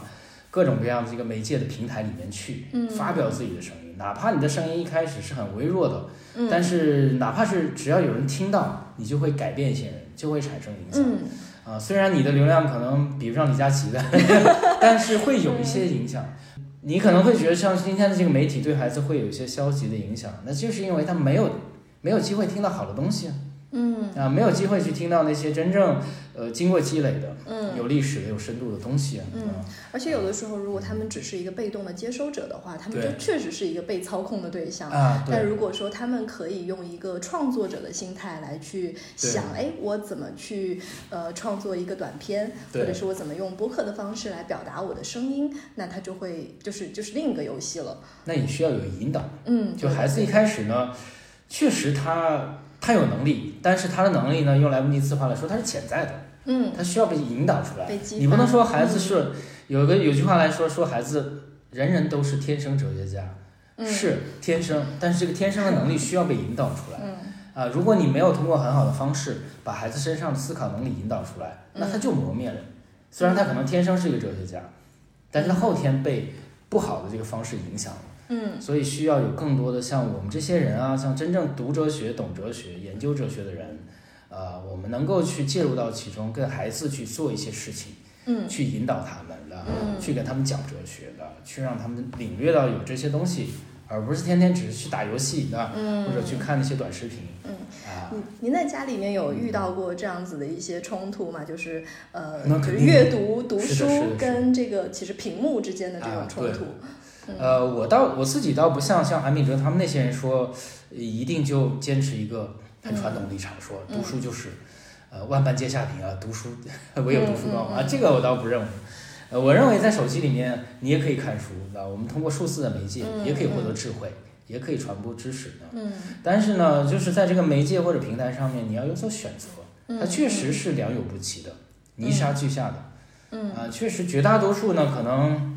Speaker 1: 各种各样的这个媒介的平台里面去，
Speaker 2: 嗯。
Speaker 1: 发表自己的声音，哪怕你的声音一开始是很微弱的，
Speaker 2: 嗯。
Speaker 1: 但是哪怕是只要有人听到，你就会改变一些人，就会产生影响。
Speaker 2: 嗯。
Speaker 1: 啊，虽然你的流量可能比不上李佳琦的，*laughs* 但是会有一些影响。你可能会觉得像今天的这个媒体对孩子会有一些消极的影响，那就是因为他没有没有机会听到好的东西啊，
Speaker 2: 嗯。
Speaker 1: 啊，没有机会去听到那些真正呃经过积累的、
Speaker 2: 嗯，
Speaker 1: 有历史的、有深度的东西啊。
Speaker 2: 嗯而且有的时候，如果他们只是一个被动的接收者的话，他们就确实是一个被操控的对象。
Speaker 1: 啊，
Speaker 2: 但如果说他们可以用一个创作者的心态来去想，哎，我怎么去呃创作一个短片，或者是我怎么用播客的方式来表达我的声音，那他就会就是就是另一个游戏了。
Speaker 1: 那你需要有引导。
Speaker 2: 嗯，
Speaker 1: 就孩子一开始呢，确实他他有能力，但是他的能力呢，用莱布尼茨话来说，他是潜在的。
Speaker 2: 嗯
Speaker 1: 他需要被引导出来你不能说孩子是、有个有句话来说，说孩子人人都是天生哲学家，
Speaker 2: 嗯
Speaker 1: 是天生，但是这个天生的能力需要被引导出来。
Speaker 2: 嗯
Speaker 1: 啊，如果你没有通过很好的方式把孩子身上的思考能力引导出来，那他就磨灭了。虽然他可能天生是一个哲学家，但是他后天被不好的这个方式影响了。
Speaker 2: 嗯。
Speaker 1: 所以需要有更多的像我们这些人啊，像真正读哲学、懂哲学、研究哲学的人，呃，我们能够去介入到其中，跟孩子去做一些事情，
Speaker 2: 嗯。
Speaker 1: 去引导他们的，
Speaker 2: 嗯。
Speaker 1: 去给他们讲哲学的，去让他们领略到有这些东西，而不是天天只是去打游戏的，
Speaker 2: 嗯，
Speaker 1: 或者去看那些短视频。
Speaker 2: 嗯。
Speaker 1: 啊，
Speaker 2: 您您在家里面有遇到过这样子的一些冲突吗？就是呃，就是阅读读书跟这个其实屏幕之间的这种冲突。嗯
Speaker 1: 呃，我倒我自己倒不像像韩炳哲他们那些人说，呃一定就坚持一个很传统立场，说读书就是，呃，万般皆下品啊，读书 *laughs* 唯有读书高啊，这个我倒不认为。呃，我认为在手机里面你也可以看书，啊，我们通过数字的媒介
Speaker 2: 嗯
Speaker 1: 也可以获得智慧，也可以传播知识的。
Speaker 2: 嗯
Speaker 1: 但是呢，就是在这个媒介或者平台上面，你要有所选择，
Speaker 2: 嗯，
Speaker 1: 它确实是良莠不齐的，泥沙俱下的。
Speaker 2: 嗯
Speaker 1: 啊，确实绝大多数呢，可能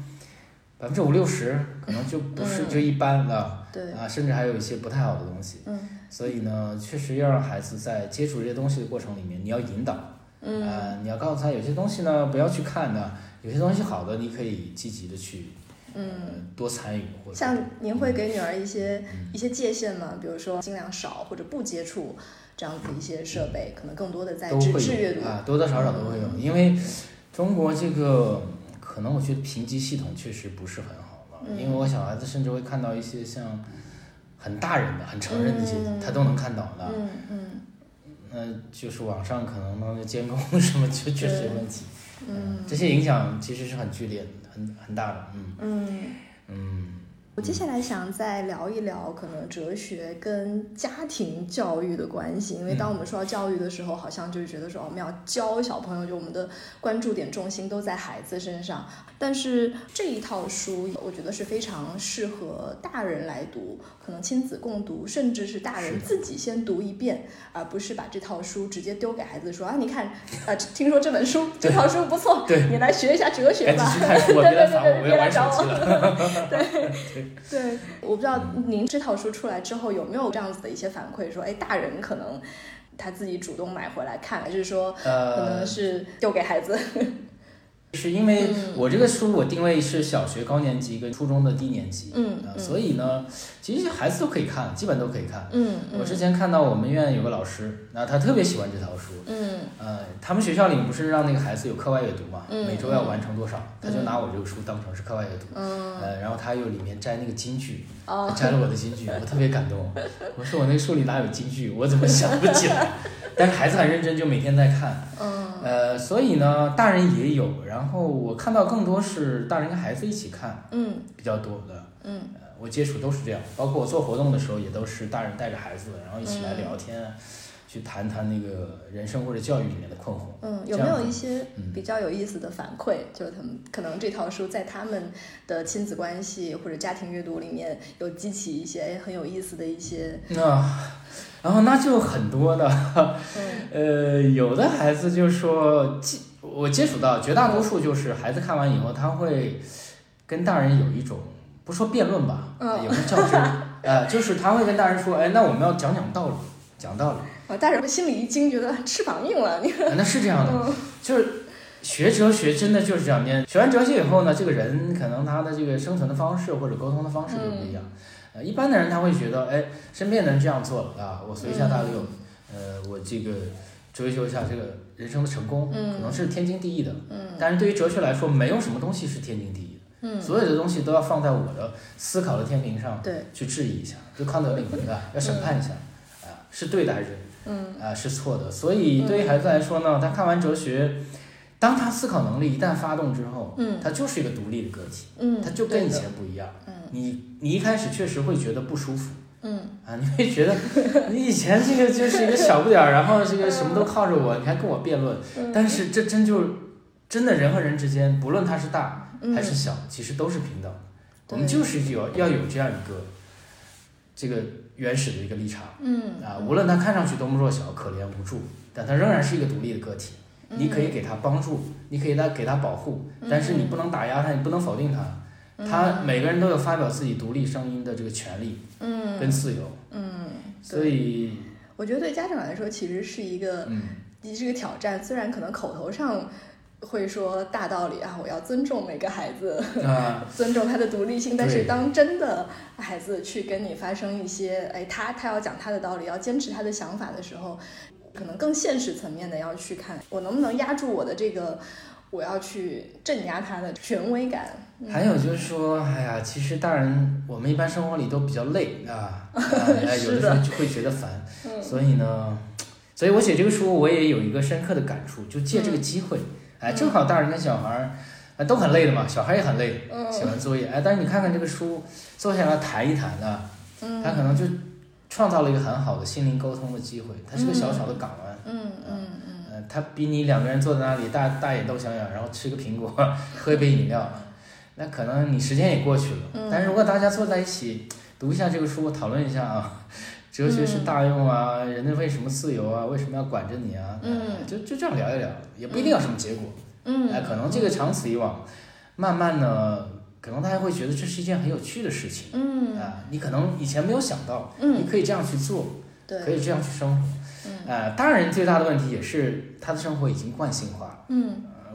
Speaker 1: 百分之五六十可能就不是
Speaker 2: 嗯
Speaker 1: 就一般的
Speaker 2: 对，
Speaker 1: 啊，甚至还有一些不太好的东西。
Speaker 2: 嗯
Speaker 1: 所以呢，确实要让孩子在接触这些东西的过程里面，你要引导，
Speaker 2: 嗯
Speaker 1: 呃，你要告诉他有些东西呢不要去看的，有些东西好的你可以积极的去呃
Speaker 2: 嗯。
Speaker 1: 多参与或者
Speaker 2: 像您会给女儿一些
Speaker 1: 嗯
Speaker 2: 一些界限吗？比如说尽量少或者不接触这样子一些设备，可能更多的在纸质阅读。
Speaker 1: 啊，多多少少都会有，因为中国这个可能我觉得评级系统确实不是很好吧，
Speaker 2: 嗯。
Speaker 1: 因为我小孩子甚至会看到一些像很大人的、很成人的一些，
Speaker 2: 嗯
Speaker 1: 他都能看到的，
Speaker 2: 嗯嗯。
Speaker 1: 那就是网上可能呢监控什么就确实有问题，
Speaker 2: 嗯
Speaker 1: 这些影响其实是很剧烈的、很很大的，嗯。
Speaker 2: 嗯。
Speaker 1: 嗯。
Speaker 2: 我接下来想再聊一聊可能哲学跟家庭教育的关系，因为当我们说到教育的时候，好像就是觉得说哦我们要教小朋友，就我们的关注点重心都在孩子身上。但是这一套书，我觉得是非常适合大人来读，可能亲子共读，甚至是大人自己先读一遍，而不是把这套书直接丢给孩子说啊，你看，啊，听说这本书这套书不错，
Speaker 1: 对
Speaker 2: 你来学一下哲学吧。对对对对，*laughs* 别来找我。*laughs* 对 *laughs* 对，我不知道您这套书出来之后有没有这样子的一些反馈，说，哎，大人可能他自己主动买回来看，还是说可
Speaker 1: 呃
Speaker 2: 能，是丢给孩子？
Speaker 1: 是因为
Speaker 2: 嗯。
Speaker 1: 我这个书我定位是小学高年级跟初中的低年级，
Speaker 2: 嗯
Speaker 1: 所以呢，其实孩子都可以看，基本都可以看。
Speaker 2: 嗯
Speaker 1: 我之前看到我们院有个老师，那他特别喜欢这套书，
Speaker 2: 嗯。
Speaker 1: 呃，他们学校里不是让那个孩子有课外阅读嘛，
Speaker 2: 嗯
Speaker 1: 每周要完成多少，他就拿我这个书当成是课外阅读，
Speaker 2: 嗯。
Speaker 1: 呃，然后他又里面摘那个金句，
Speaker 2: 哦
Speaker 1: 摘了我的金句，我特别感动。我说我那个书里哪有金句，我怎么想不起来？*laughs* 但是孩子很认真，就每天在看。
Speaker 2: 嗯
Speaker 1: 呃，所以呢，大人也有，然后我看到更多是大人跟孩子一起看
Speaker 2: 嗯
Speaker 1: 比较多的。
Speaker 2: 嗯
Speaker 1: 呃，我接触都是这样，包括我做活动的时候，也都是大人带着孩子，然后一起来聊天，去谈谈那个人生或者教育里面的困惑。
Speaker 2: 嗯，有没有一些
Speaker 1: 嗯
Speaker 2: 比较有意思的反馈？就是他们可能这套书在他们的亲子关系或者家庭阅读里面有激起一些哎很有意思的一些，
Speaker 1: 那、然后那就很多的，*laughs*
Speaker 2: 嗯
Speaker 1: 呃，有的孩子就说，接我接触到绝大多数就是孩子看完以后，他会跟大人有一种不说辩论吧，
Speaker 2: 嗯
Speaker 1: 也不是较真儿，*laughs* 呃，就是他会跟大人说，哎，那我们要讲讲道理，讲道理，
Speaker 2: 啊，大人们心里一惊，觉得翅膀硬了，你
Speaker 1: 啊那是这样的，
Speaker 2: 嗯
Speaker 1: 就是学哲学真的就是这样，你学完哲学以后呢，这个人可能他的这个生存的方式或者沟通的方式就不一样。呃，一般的人他会觉得，哎，身边的人这样做了啊，我随下大流，呃，我这个追求一下这个人生的成功，
Speaker 2: 嗯
Speaker 1: 可能是天经地义的。
Speaker 2: 嗯
Speaker 1: 但是对于哲学来说，没有什么东西是天经地义的，
Speaker 2: 嗯，
Speaker 1: 所有的东西都要放在我的思考的天平上
Speaker 2: 对，
Speaker 1: 去质疑一下，就康德理论啊，*laughs* 要审判一下，啊，是对的还是
Speaker 2: 嗯
Speaker 1: 啊、是错的。所以对于孩子来说呢，他看完哲学，当他思考能力一旦发动之后，
Speaker 2: 嗯
Speaker 1: 他就是一个独立的个体，
Speaker 2: 嗯，
Speaker 1: 他就跟以前不一样。
Speaker 2: 嗯
Speaker 1: 你你一开始确实会觉得不舒服
Speaker 2: 嗯
Speaker 1: 啊，你会觉得你以前这个就是一个小不点儿，然后这个什么都靠着我，你还跟我辩论。
Speaker 2: 嗯，
Speaker 1: 但是这真就真的人和人之间，不论他是大
Speaker 2: 嗯
Speaker 1: 还是小，其实都是平等。我们就是有要有这样一个这个原始的一个立场。
Speaker 2: 嗯
Speaker 1: 啊，无论他看上去多么弱小、可怜无助，但他仍然是一个独立的个体。
Speaker 2: 嗯
Speaker 1: 你可以给他帮助，你可以他给他保护，但是你不能打压他，你不能否定他。他每个人都有发表自己独立声音的这个权利
Speaker 2: 嗯
Speaker 1: 跟自由，
Speaker 2: 嗯，
Speaker 1: 所以
Speaker 2: 我觉得对家长来说，其实是一个
Speaker 1: 嗯，
Speaker 2: 是一个挑战。虽然可能口头上会说大道理啊，我要尊重每个孩子，
Speaker 1: 啊，*laughs*
Speaker 2: 尊重他的独立性，但是当真的孩子去跟你发生一些，哎，他他要讲他的道理，要坚持他的想法的时候，可能更现实层面的要去看，我能不能压住我的这个，我要去镇压他的权威感。嗯。
Speaker 1: 还有就是说，哎呀，其实大人我们一般生活里都比较累啊，*laughs* 有的时候就会觉得烦，
Speaker 2: 嗯。
Speaker 1: 所以呢，所以我写这个书我也有一个深刻的感触，就借这个机会，哎，正好大人跟小孩儿。啊，都很累的嘛，小孩也很累，
Speaker 2: 嗯
Speaker 1: 写完作业，哎，但是你看看这个书，坐下来谈一谈呢，
Speaker 2: 嗯
Speaker 1: 他可能就创造了一个很好的心灵沟通的机会，它是个小小的港湾，
Speaker 2: 嗯嗯嗯
Speaker 1: 呃，他比你两个人坐在那里大大眼瞪小眼，然后吃个苹果，喝一杯饮料，那可能你时间也过去了。
Speaker 2: 嗯
Speaker 1: 但是如果大家坐在一起读一下这个书，讨论一下啊，哲学是大用啊，人类为什么自由啊，为什么要管着你啊？就就这样聊一聊，也不一定要什么结果。
Speaker 2: 嗯，
Speaker 1: 哎，可能这个长此以往，慢慢的，可能大家会觉得这是一件很有趣的事情。
Speaker 2: 嗯
Speaker 1: 啊，你可能以前没有想到，
Speaker 2: 嗯
Speaker 1: 你可以这样去做，
Speaker 2: 对，
Speaker 1: 可以这样去生活。
Speaker 2: 嗯
Speaker 1: 呃，大人最大的问题也是他的生活已经惯性化了。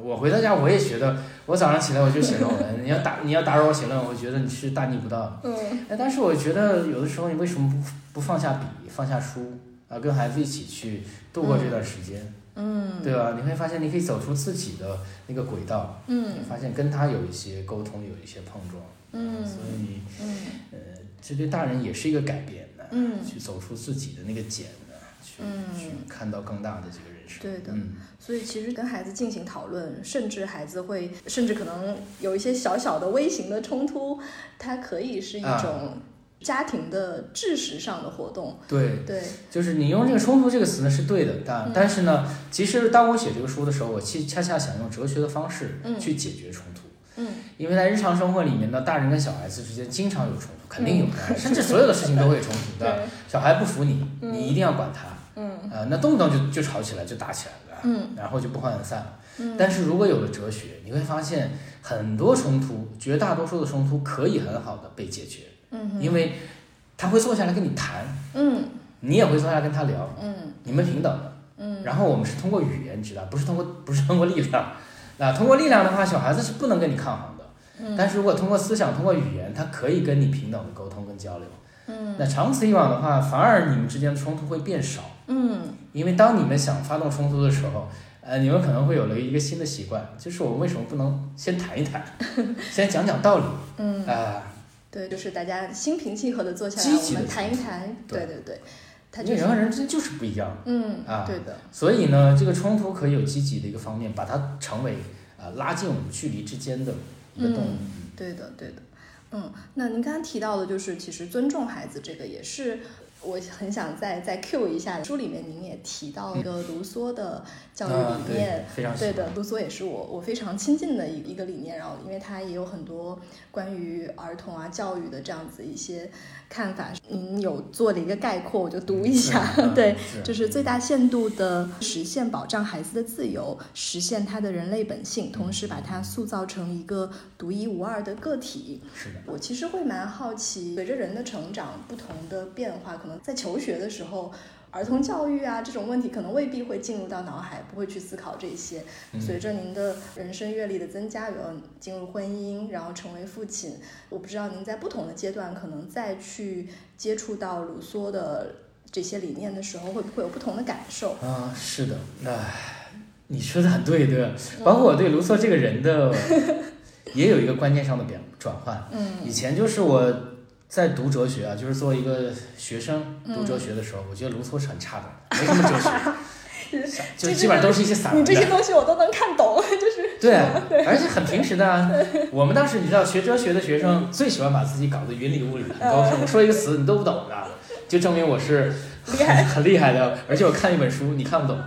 Speaker 1: 我回到家，我也觉得，我早上起来我就写论文，你要打你要打扰我写论文，我觉得你是大逆不道。
Speaker 2: 嗯
Speaker 1: 哎，但是我觉得有的时候你为什么不不放下笔，放下书啊，跟孩子一起去度过这段时间，
Speaker 2: 嗯，
Speaker 1: 对吧？你会发现你可以走出自己的那个轨道，
Speaker 2: 嗯
Speaker 1: 发现跟他有一些沟通，有一些碰撞。
Speaker 2: 嗯
Speaker 1: 所以
Speaker 2: 嗯
Speaker 1: 呃，这对大人也是一个改变的，
Speaker 2: 嗯
Speaker 1: 去走出自己的那个茧呢，去、
Speaker 2: 嗯
Speaker 1: 去看到更大的这个人生。
Speaker 2: 对的
Speaker 1: 嗯，
Speaker 2: 所以其实跟孩子进行讨论，甚至孩子会，甚至可能有一些小小的微型的冲突，它可以是一
Speaker 1: 啊
Speaker 2: 种家庭的知识上的活动。
Speaker 1: 对，
Speaker 2: 对，
Speaker 1: 就是你用这个冲突这个词呢是对的，但、
Speaker 2: 嗯
Speaker 1: 但是呢，其实当我写这个书的时候，我其恰恰想用哲学的方式
Speaker 2: 嗯
Speaker 1: 去解决冲突。
Speaker 2: 嗯
Speaker 1: 因为在日常生活里面呢，大人跟小孩子之间经常有冲突，肯定有的，甚至所有的事情都会有冲突 *laughs* 的。小孩不服你，
Speaker 2: 嗯
Speaker 1: 你一定要管他，
Speaker 2: 嗯
Speaker 1: 呃，那动不动就就吵起来，就打起来了，
Speaker 2: 嗯
Speaker 1: 然后就不欢而散了。
Speaker 2: 嗯，
Speaker 1: 但是如果有了哲学，你会发现很多冲突，绝大多数的冲突可以很好的被解决，
Speaker 2: 嗯
Speaker 1: 因为他会坐下来跟你谈，
Speaker 2: 嗯
Speaker 1: 你也会坐下来跟他聊，
Speaker 2: 嗯
Speaker 1: 你们平等的。
Speaker 2: 嗯
Speaker 1: 然后我们是通过语言知道，不是通过不是通过力量。那通过力量的话，小孩子是不能跟你抗衡的。
Speaker 2: 嗯
Speaker 1: 但是如果通过思想、通过语言，他可以跟你平等的沟通跟交流。
Speaker 2: 嗯
Speaker 1: 那长此以往的话，反而你们之间的冲突会变少，
Speaker 2: 嗯。
Speaker 1: 因为当你们想发动冲突的时候，呃，你们可能会有了一个新的习惯，就是我们为什么不能先谈一谈，*laughs* 先讲讲道理
Speaker 2: 嗯，
Speaker 1: 啊、
Speaker 2: 对，就是大家心平气和的坐下来，我们谈一谈。
Speaker 1: 对。
Speaker 2: 对对对，他就是
Speaker 1: 人和人之间就是不一样。
Speaker 2: 嗯
Speaker 1: 啊。
Speaker 2: 对的，
Speaker 1: 所以呢，这个冲突可以有积极的一个方面，把它成为啊、拉近我们距离之间的一个动力。
Speaker 2: 对的，对的，嗯，那您刚刚提到的，就是其实尊重孩子这个也是我很想再再 Q 一下，书里面您也提到一个卢梭的教育
Speaker 1: 啊
Speaker 2: 理念。
Speaker 1: 对
Speaker 2: 的，卢梭也是我我非常亲近的一一个理念，然后因为他也有很多关于儿童啊教育的这样子一些看法，您有做了一个概括，我就读一下。*laughs* 对，就是最大限度的实现保障孩子的自由，实现他的人类本性，同时把他塑造成一个独一无二的个体。
Speaker 1: 是的，
Speaker 2: 我其实会蛮好奇，随着人的成长，不同的变化，可能在求学的时候，儿童教育啊这种问题，可能未必会进入到脑海，不会去思考这些。
Speaker 1: 嗯
Speaker 2: 随着您的人生阅历的增加，有进入婚姻，然后成为父亲，我不知道您在不同的阶段，可能再去接触到卢梭的这些理念的时候，会不会有不同的感受？
Speaker 1: 啊，是的，唉，你说的很对，对吧？包括我对卢梭这个人的，也有一个观念上的变转换。嗯以
Speaker 2: 嗯
Speaker 1: 前就是我在读哲学啊，就是作为一个学生
Speaker 2: 嗯
Speaker 1: 读哲学的时候，我觉得卢梭是很差的，没什么哲学，*laughs* 就
Speaker 2: 这
Speaker 1: 基本上都是一些散文
Speaker 2: 你这些。东西我都能看懂，*laughs* 就是
Speaker 1: 对，而且很平时的啊。*laughs* 我们当时你知道，学哲学的学生最喜欢把自己搞得云里雾里、很高深。我说一个词你都不懂的，就证明我是
Speaker 2: 厉害
Speaker 1: 很厉害的。而且我看一本书你看不懂，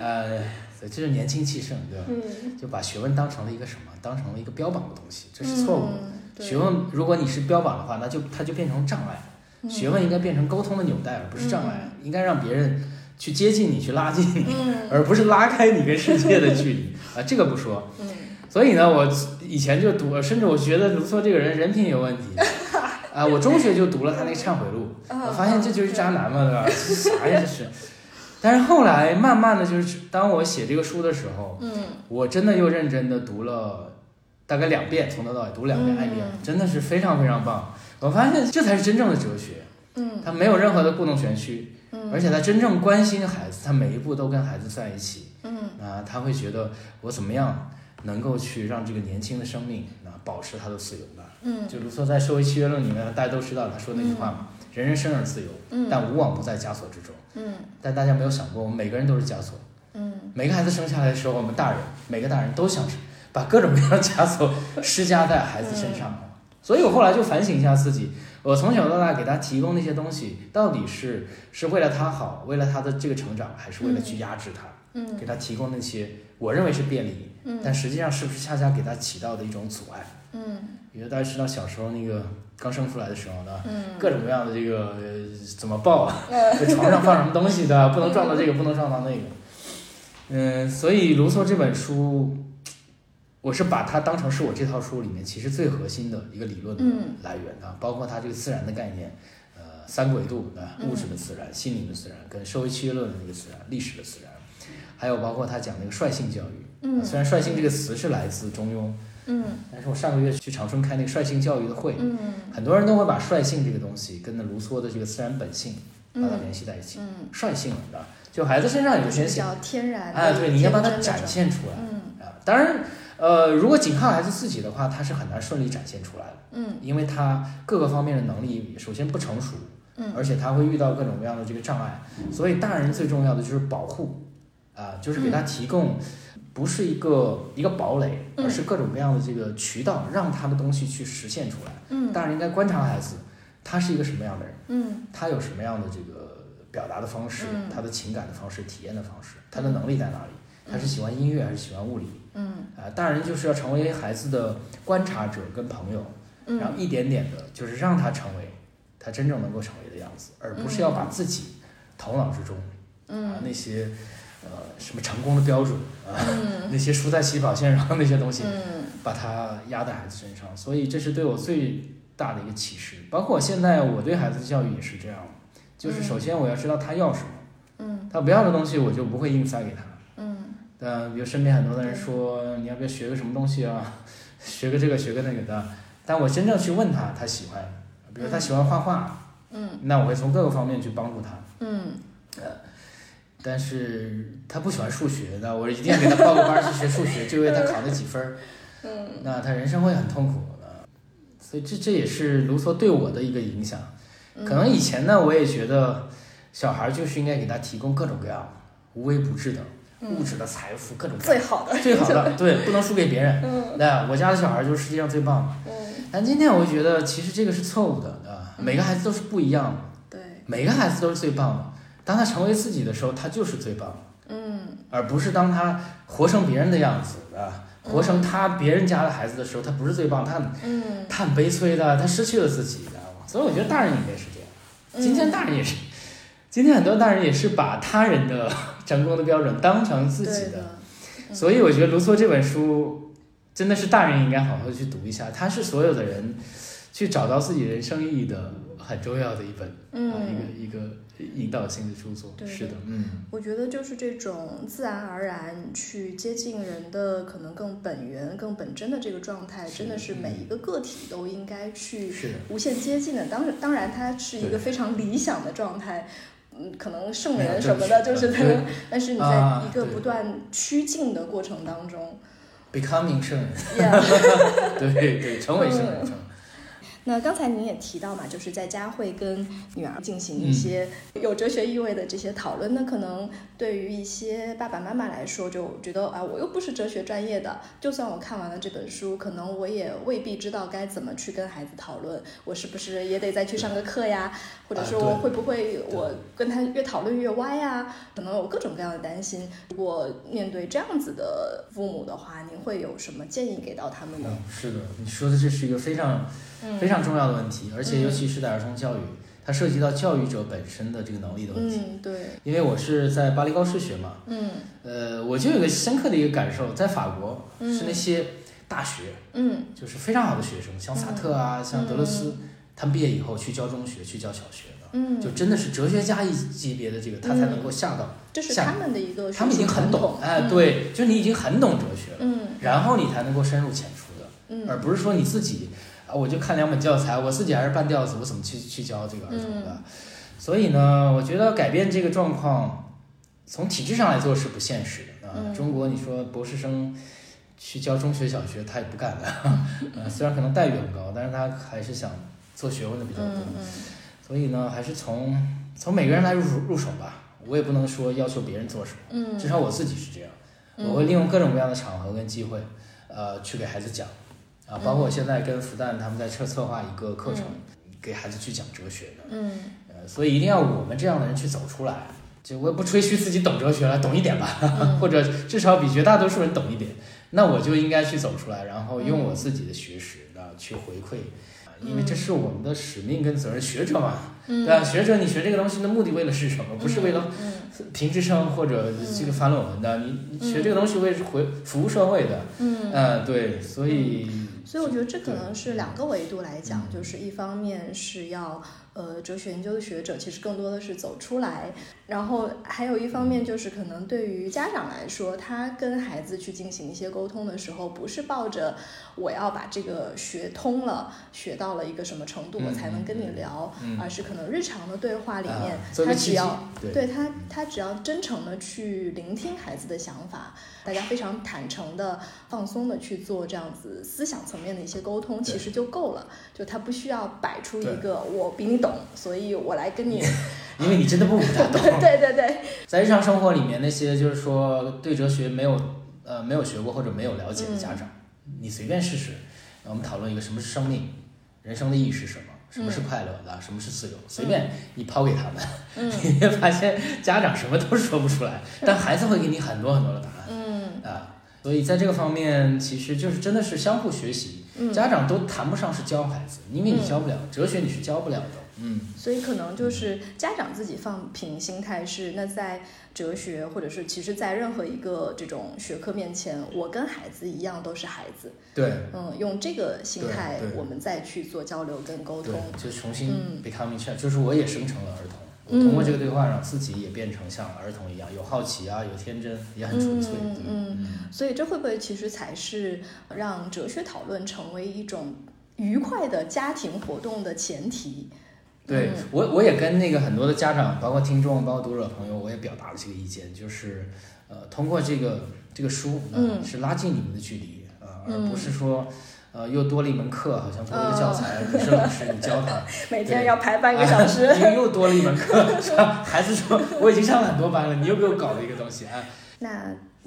Speaker 1: 呃，所以这是年轻气盛，对吧？
Speaker 2: 嗯，
Speaker 1: 就把学问当成了一个什么？当成了一个标榜的东西，这是错误的。学问，如果你是标榜的话，那就它就变成障碍。
Speaker 2: 嗯
Speaker 1: 学问应该变成沟通的纽带，而不是障碍。应该让别人去接近你，去拉近你，
Speaker 2: 嗯 *laughs*
Speaker 1: 而不是拉开你跟世界的距离啊。这个不说。
Speaker 2: 嗯
Speaker 1: 所以呢，我以前就读，甚至我觉得卢梭这个人人品有问题。*laughs* 啊，我中学就读了他那个《忏悔录》，
Speaker 2: 啊
Speaker 1: 我发现这就是渣男嘛，对吧？啥呀这是？但是后来慢慢的就是，当我写这个书的时候，
Speaker 2: 嗯
Speaker 1: 我真的又认真的读了大概两遍，从头到尾读两遍《艾米尔》，真的是非常非常棒。我发现这才是真正的哲学，
Speaker 2: 嗯
Speaker 1: 他没有任何的故弄玄虚，
Speaker 2: 嗯
Speaker 1: 而且他真正关心孩子，他每一步都跟孩子在一起。
Speaker 2: 嗯
Speaker 1: 啊，他会觉得我怎么样能够去让这个年轻的生命啊保持他的自由吧？
Speaker 2: 嗯
Speaker 1: 就卢梭在《社会契约论》里面，大家都知道他说那句话嘛：“人人生而自由，
Speaker 2: 嗯
Speaker 1: 但无往不在枷锁之中。”
Speaker 2: 嗯
Speaker 1: 但大家没有想过，我们每个人都是枷锁。
Speaker 2: 嗯
Speaker 1: 每个孩子生下来的时候，我们大人每个大人都想把各种各样的枷锁施加在孩子身上。所以我后来就反省一下自己，我从小到大给他提供那些东西，到底是是为了他好，为了他的这个成长，还是为了去压制他？
Speaker 2: 嗯
Speaker 1: 给他提供那些我认为是便利，
Speaker 2: 嗯
Speaker 1: 但实际上是不是恰恰给他起到的一种阻碍？
Speaker 2: 嗯
Speaker 1: 比如大家知道小时候那个刚生出来的时候呢，
Speaker 2: 嗯
Speaker 1: 各种各样的这个、呃、怎么抱啊，
Speaker 2: 呃
Speaker 1: 在床上放什么东西的，不能撞到这个，不能撞到那个。嗯，所以卢梭这本书，我是把它当成是我这套书里面其实最核心的一个理论的
Speaker 2: 嗯
Speaker 1: 来源的，包括它这个自然的概念，呃，三维度的
Speaker 2: 嗯
Speaker 1: 物质的自然、心灵的自然，跟社会契约论的那个自然、历史的自然，还有包括他讲那个率性教育。
Speaker 2: 嗯
Speaker 1: 虽然率性这个词是来自中庸，
Speaker 2: 嗯
Speaker 1: 但是我上个月去长春开那个率性教育的会，
Speaker 2: 嗯
Speaker 1: 很多人都会把率性这个东西跟那卢梭的这个自然本性把它
Speaker 2: 嗯
Speaker 1: 联系在一起。
Speaker 2: 嗯，
Speaker 1: 率性的，就孩子身上有
Speaker 2: 就是
Speaker 1: 些性，
Speaker 2: 比较天然的，
Speaker 1: 哎，对，你要把它展现出来
Speaker 2: 嗯
Speaker 1: 啊。当然，呃，如果仅靠孩子自己的话，他是很难顺利展现出来的，
Speaker 2: 嗯。
Speaker 1: 因为他各个方面的能力首先不成熟，
Speaker 2: 嗯。
Speaker 1: 而且他会遇到各种各样的这个障碍，所以大人最重要的就是保护，啊，就是给他提供不是一个一个堡垒，
Speaker 2: 嗯。
Speaker 1: 而是各种各样的这个渠道，让他的东西去实现出来。
Speaker 2: 嗯。
Speaker 1: 大人应该观察孩子，他是一个什么样的人，
Speaker 2: 嗯。
Speaker 1: 他有什么样的这个表达的方式，
Speaker 2: 嗯。
Speaker 1: 他的情感的方式，体验的方式，他的能力在哪里？他是喜欢音乐还是喜欢物理？
Speaker 2: 嗯
Speaker 1: 啊，大人就是要成为孩子的观察者跟朋友，然后
Speaker 2: 嗯
Speaker 1: 一点点的，就是让他成为他真正能够成为的样子，而不是要把自己头脑之中啊
Speaker 2: 嗯
Speaker 1: 那些呃什么成功的标准啊，
Speaker 2: 嗯 *laughs*
Speaker 1: 那些输在起跑线上那些东西，
Speaker 2: 嗯
Speaker 1: 把它压在孩子身上，所以这是对我最大的一个启示。包括我现在我对孩子的教育也是这样，就是首先我要知道他要什么，
Speaker 2: 嗯
Speaker 1: 他不要的东西我就不会硬塞给他。
Speaker 2: 嗯
Speaker 1: 但比如身边很多的人说你要不要学个什么东西啊，*laughs* 学个这个学个那个的，但我真正去问他，他喜欢，比如他喜欢画画，
Speaker 2: 嗯。
Speaker 1: 那我会从各个方面去帮助他。
Speaker 2: 嗯。
Speaker 1: 呃但是他不喜欢数学，那我一定要给他报个班儿去学数学，就为他考那几分儿。*laughs*
Speaker 2: 嗯。
Speaker 1: 那他人生会很痛苦的，所以这这也是卢梭对我的一个影响。
Speaker 2: 嗯，
Speaker 1: 可能以前呢，我也觉得小孩就是应该给他提供各种各样无微不至的物质的财富，各种
Speaker 2: 最好的
Speaker 1: 最好的，对，不能输给别人。
Speaker 2: 嗯
Speaker 1: 那我家的小孩就是世界上最棒的。
Speaker 2: 嗯
Speaker 1: 但今天我觉得其实这个是错误的啊，每个孩子都是不一样的，
Speaker 2: 对
Speaker 1: 每个孩子都是最棒的。当他成为自己的时候，他就是最棒的。
Speaker 2: 嗯
Speaker 1: 而不是当他活成别人的样子啊，活成他别人家的孩子的时候，他不是最棒，他很
Speaker 2: 嗯
Speaker 1: 他很悲催的，他失去了自己，知道吗？所以我觉得大人应该是这样。今天大人也是，今天很多大人也是把他人的成功的标准当成自己的，
Speaker 2: 嗯
Speaker 1: 所以我觉得卢梭这本书真的是大人应该好好去读一下，它是所有的人去找到自己人生意义的很重要的一本、啊
Speaker 2: 嗯
Speaker 1: 一个一个引导性的著作。
Speaker 2: 对
Speaker 1: 是的，嗯。
Speaker 2: 我觉得就是这种自然而然去接近人的可能更本源、更本真的这个状态，真的是每一个个体都应该去无限接近的。当然，当然它是一个非常理想的状态。嗯，可能圣人什么的，就是他
Speaker 1: 对
Speaker 2: 但是你在
Speaker 1: 啊
Speaker 2: 一个不断趋近的过程当中
Speaker 1: becoming 圣人
Speaker 2: ，，yeah, *laughs*
Speaker 1: 对对，成为圣人，成为
Speaker 2: 那刚才您也提到嘛，就是在家会跟女儿进行一
Speaker 1: 嗯
Speaker 2: 些有哲学意味的这些讨论。那可能对于一些爸爸妈妈来说，就觉得啊，我又不是哲学专业的，就算我看完了这本书，可能我也未必知道该怎么去跟孩子讨论。我是不是也得再去上个课呀？或者说会不会我跟他越讨论越歪呀？可能有各种各样的担心。如果面对这样子的父母的话，您会有什么建议给到他们呢？
Speaker 1: 嗯，是的，你说的这是一个非常
Speaker 2: 嗯
Speaker 1: 非常重要的问题，而且尤其是在儿童教育，它涉及到教育者本身的这个能力的问题。
Speaker 2: 嗯，对，
Speaker 1: 因为我是在巴黎高师学嘛，
Speaker 2: 嗯。
Speaker 1: 呃，我就有个深刻的一个感受，在法国
Speaker 2: 嗯
Speaker 1: 是那些大学，
Speaker 2: 嗯。
Speaker 1: 就是非常好的学生，像萨特啊，像德勒斯，他们毕业以后去教中学，去教小学的，
Speaker 2: 嗯，
Speaker 1: 就真的是哲学家一级别的这个，他才能够下到，下
Speaker 2: 这是他们的一个
Speaker 1: 他们已经很懂，哎，
Speaker 2: 嗯，
Speaker 1: 对，就你已经很懂哲学了，
Speaker 2: 嗯。
Speaker 1: 然后你才能够深入浅出的。
Speaker 2: 嗯。
Speaker 1: 而不是说你自己啊，我就看两本教材，我自己还是半吊子，我怎么去去教这个儿童的？
Speaker 2: 嗯
Speaker 1: 所以呢，我觉得改变这个状况，从体制上来做是不现实的啊。
Speaker 2: 嗯
Speaker 1: 中国你说博士生去教中学、小学，他也不干的，*laughs* 呃，虽然可能待遇很高，但是他还是想做学问的比较多。所以呢，还是从从每个人来入手入手吧。我也不能说要求别人做什么，
Speaker 2: 嗯，
Speaker 1: 至少我自己是这样。
Speaker 2: 嗯
Speaker 1: 我会利用各种各样的场合跟机会，呃，去给孩子讲，啊，包括我现在跟复旦他们在策策划一个课程，给孩子去讲哲学的，
Speaker 2: 嗯。
Speaker 1: 呃，所以一定要我们这样的人去走出来，就我也不吹嘘自己懂哲学了，懂一点吧，
Speaker 2: 嗯。*laughs*
Speaker 1: 或者至少比绝大多数人懂一点，那我就应该去走出来，然后用我自己的学识啊去回馈。啊因为这是我们的使命跟责任，学者嘛，
Speaker 2: 嗯。
Speaker 1: 对吧？学者，你学这个东西的目的为了是什么？不是为了
Speaker 2: 嗯
Speaker 1: 评职称或者这个发论文的，你你学这个东西为是回服务社会的，
Speaker 2: 嗯。
Speaker 1: 嗯，对，所以
Speaker 2: 所以我觉得这可能是两个维度来讲，
Speaker 1: 嗯。
Speaker 2: 就是一方面是要呃哲学研究的学者其实更多的是走出来，然后还有一方面就是可能对于家长来说，他跟孩子去进行一些沟通的时候，不是抱着我要把这个学通了，学到了一个什么程度
Speaker 1: 嗯
Speaker 2: 我才能跟你聊，
Speaker 1: 嗯
Speaker 2: 而是可能日常的对话里面他只要
Speaker 1: 对
Speaker 2: 对他，他只要真诚的去聆听孩子的想法，大家非常坦诚的、放松的去做这样子思想层面的一些沟通，其实就够了。就他不需要摆出一个我比你懂，所以我来跟你。*laughs*
Speaker 1: 因为你真的不比他懂。*laughs*
Speaker 2: 对对对，
Speaker 1: 在日常生活里面，那些就是说对哲学没有呃没有学过或者没有了解的家长，你随便试试。我们讨论一个什么是生命，人生的意义是什么，什么是快乐的，什么是自由，随便你抛给他们，
Speaker 2: 嗯 *laughs*
Speaker 1: 你会发现家长什么都说不出来，但孩子会给你很多很多的答案
Speaker 2: 嗯
Speaker 1: 啊。所以在这个方面，其实就是真的是相互学习，
Speaker 2: 嗯，
Speaker 1: 家长都谈不上是教孩子，因为你教不了哲学，你是教不了的。嗯，
Speaker 2: 所以可能就是家长自己放平心态是，那在哲学或者是其实，在任何一个这种学科面前，我跟孩子一样都是孩子，
Speaker 1: 对。
Speaker 2: 嗯，用这个心态我们再去做交流跟沟通。，
Speaker 1: 就重新
Speaker 2: 嗯。
Speaker 1: becoming child，、就是我也生成了儿童。通过这个对话，让自己也变成像儿童一样，有好奇啊，有天真，也很纯粹。
Speaker 2: 嗯所以这会不会其实才是让哲学讨论成为一种愉快的家庭活动的前提？
Speaker 1: 对
Speaker 2: 嗯
Speaker 1: 我，我也跟那个很多的家长，包括听众，包括读者朋友，我也表达了这个意见，就是呃，通过这个这个书，呃
Speaker 2: 嗯
Speaker 1: 是拉近你们的距离啊、呃，而
Speaker 2: 嗯
Speaker 1: 不是说。呃，又多了一门课，好像多了一个教材，你是老师，你教他，*laughs*
Speaker 2: 每天要排半个小时。*laughs*
Speaker 1: 啊又又多了一门课，是吧？孩子说我已经上了很多班了，你又给我搞了一个东西啊。
Speaker 2: 那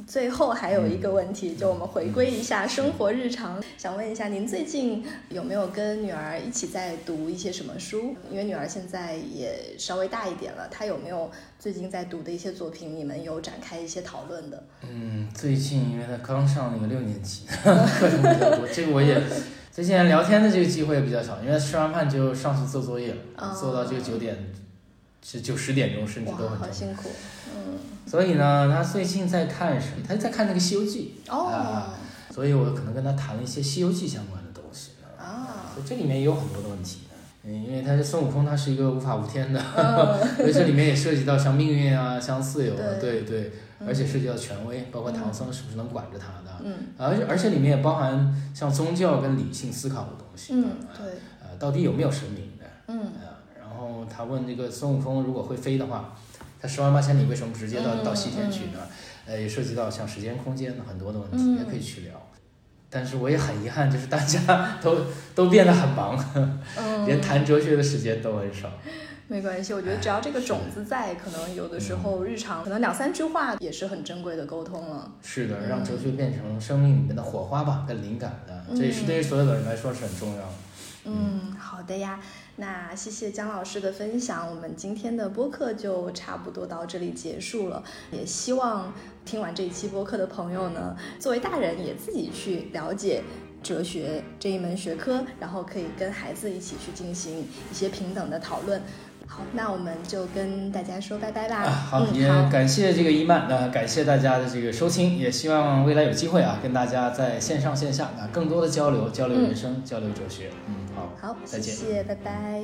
Speaker 2: 最后还有一个问
Speaker 1: 嗯
Speaker 2: 题，就我们回归一下生活日常，想问一下您最近有没有跟女儿一起在读一些什么书？因为女儿现在也稍微大一点了，她有没有最近在读的一些作品，你们有展开一些讨论的？
Speaker 1: 嗯，最近因为她刚上那个六年级，*laughs* 课程比较多，这个我也 *laughs* 最近聊天的这个机会也比较少，因为吃完饭就上去做作业了，
Speaker 2: 哦
Speaker 1: 做到这个九点，是九十点钟，甚至都，很。
Speaker 2: 好辛苦。嗯，
Speaker 1: 所以呢，他最近在看什么？他在看那个《西游记
Speaker 2: 哦
Speaker 1: 啊所以我可能跟他谈了一些《西游记》相关的东西。
Speaker 2: 啊，
Speaker 1: 所以这里面也有很多的问题。嗯，因为他是孙悟空，他是一个无法无天的，
Speaker 2: 嗯 *laughs*
Speaker 1: 所以这里面也涉及到像命运啊、像自由啊，
Speaker 2: 对
Speaker 1: 对而且涉及到权威，包括唐僧是不是能管着他的，
Speaker 2: 嗯
Speaker 1: 而且而且里面也包含像宗教跟理性思考的东西，
Speaker 2: 嗯，对，
Speaker 1: 呃，到底有没有神明的？
Speaker 2: 嗯
Speaker 1: 后他问那个孙悟空如果会飞的话，他十万八千里为什么不直接到
Speaker 2: 嗯
Speaker 1: 到西天去呢？呃，也涉及到像时间空间的很多的问题，
Speaker 2: 嗯
Speaker 1: 也可以去聊。但是我也很遗憾，就是大家 *laughs* 都都变得很忙，*laughs*
Speaker 2: 嗯，
Speaker 1: 连谈哲学的时间都很少。
Speaker 2: 没关系，我觉得只要这个种子在，可能有的时候日常可能两三句话也是很珍贵的沟通了。
Speaker 1: 是的，
Speaker 2: 嗯
Speaker 1: 让哲学变成生命里面的火花吧，跟灵感的，这也是对于所有的人来说是很重要的。
Speaker 2: 嗯，好的呀，那谢谢姜老师的分享，我们今天的播客就差不多到这里结束了。也希望听完这一期播客的朋友呢，作为大人也自己去了解。哲学这一门学科，然后可以跟孩子一起去进行一些平等的讨论。好，那我们就跟大家说拜拜吧。
Speaker 1: 啊，好，
Speaker 2: 嗯，
Speaker 1: 也，感谢这个伊曼，那、感谢大家的这个收听，也希望未来有机会啊，跟大家在线上线下啊更多的交流，交流人生，交流哲学。嗯，好，
Speaker 2: 好，
Speaker 1: 再见
Speaker 2: 谢谢，拜拜。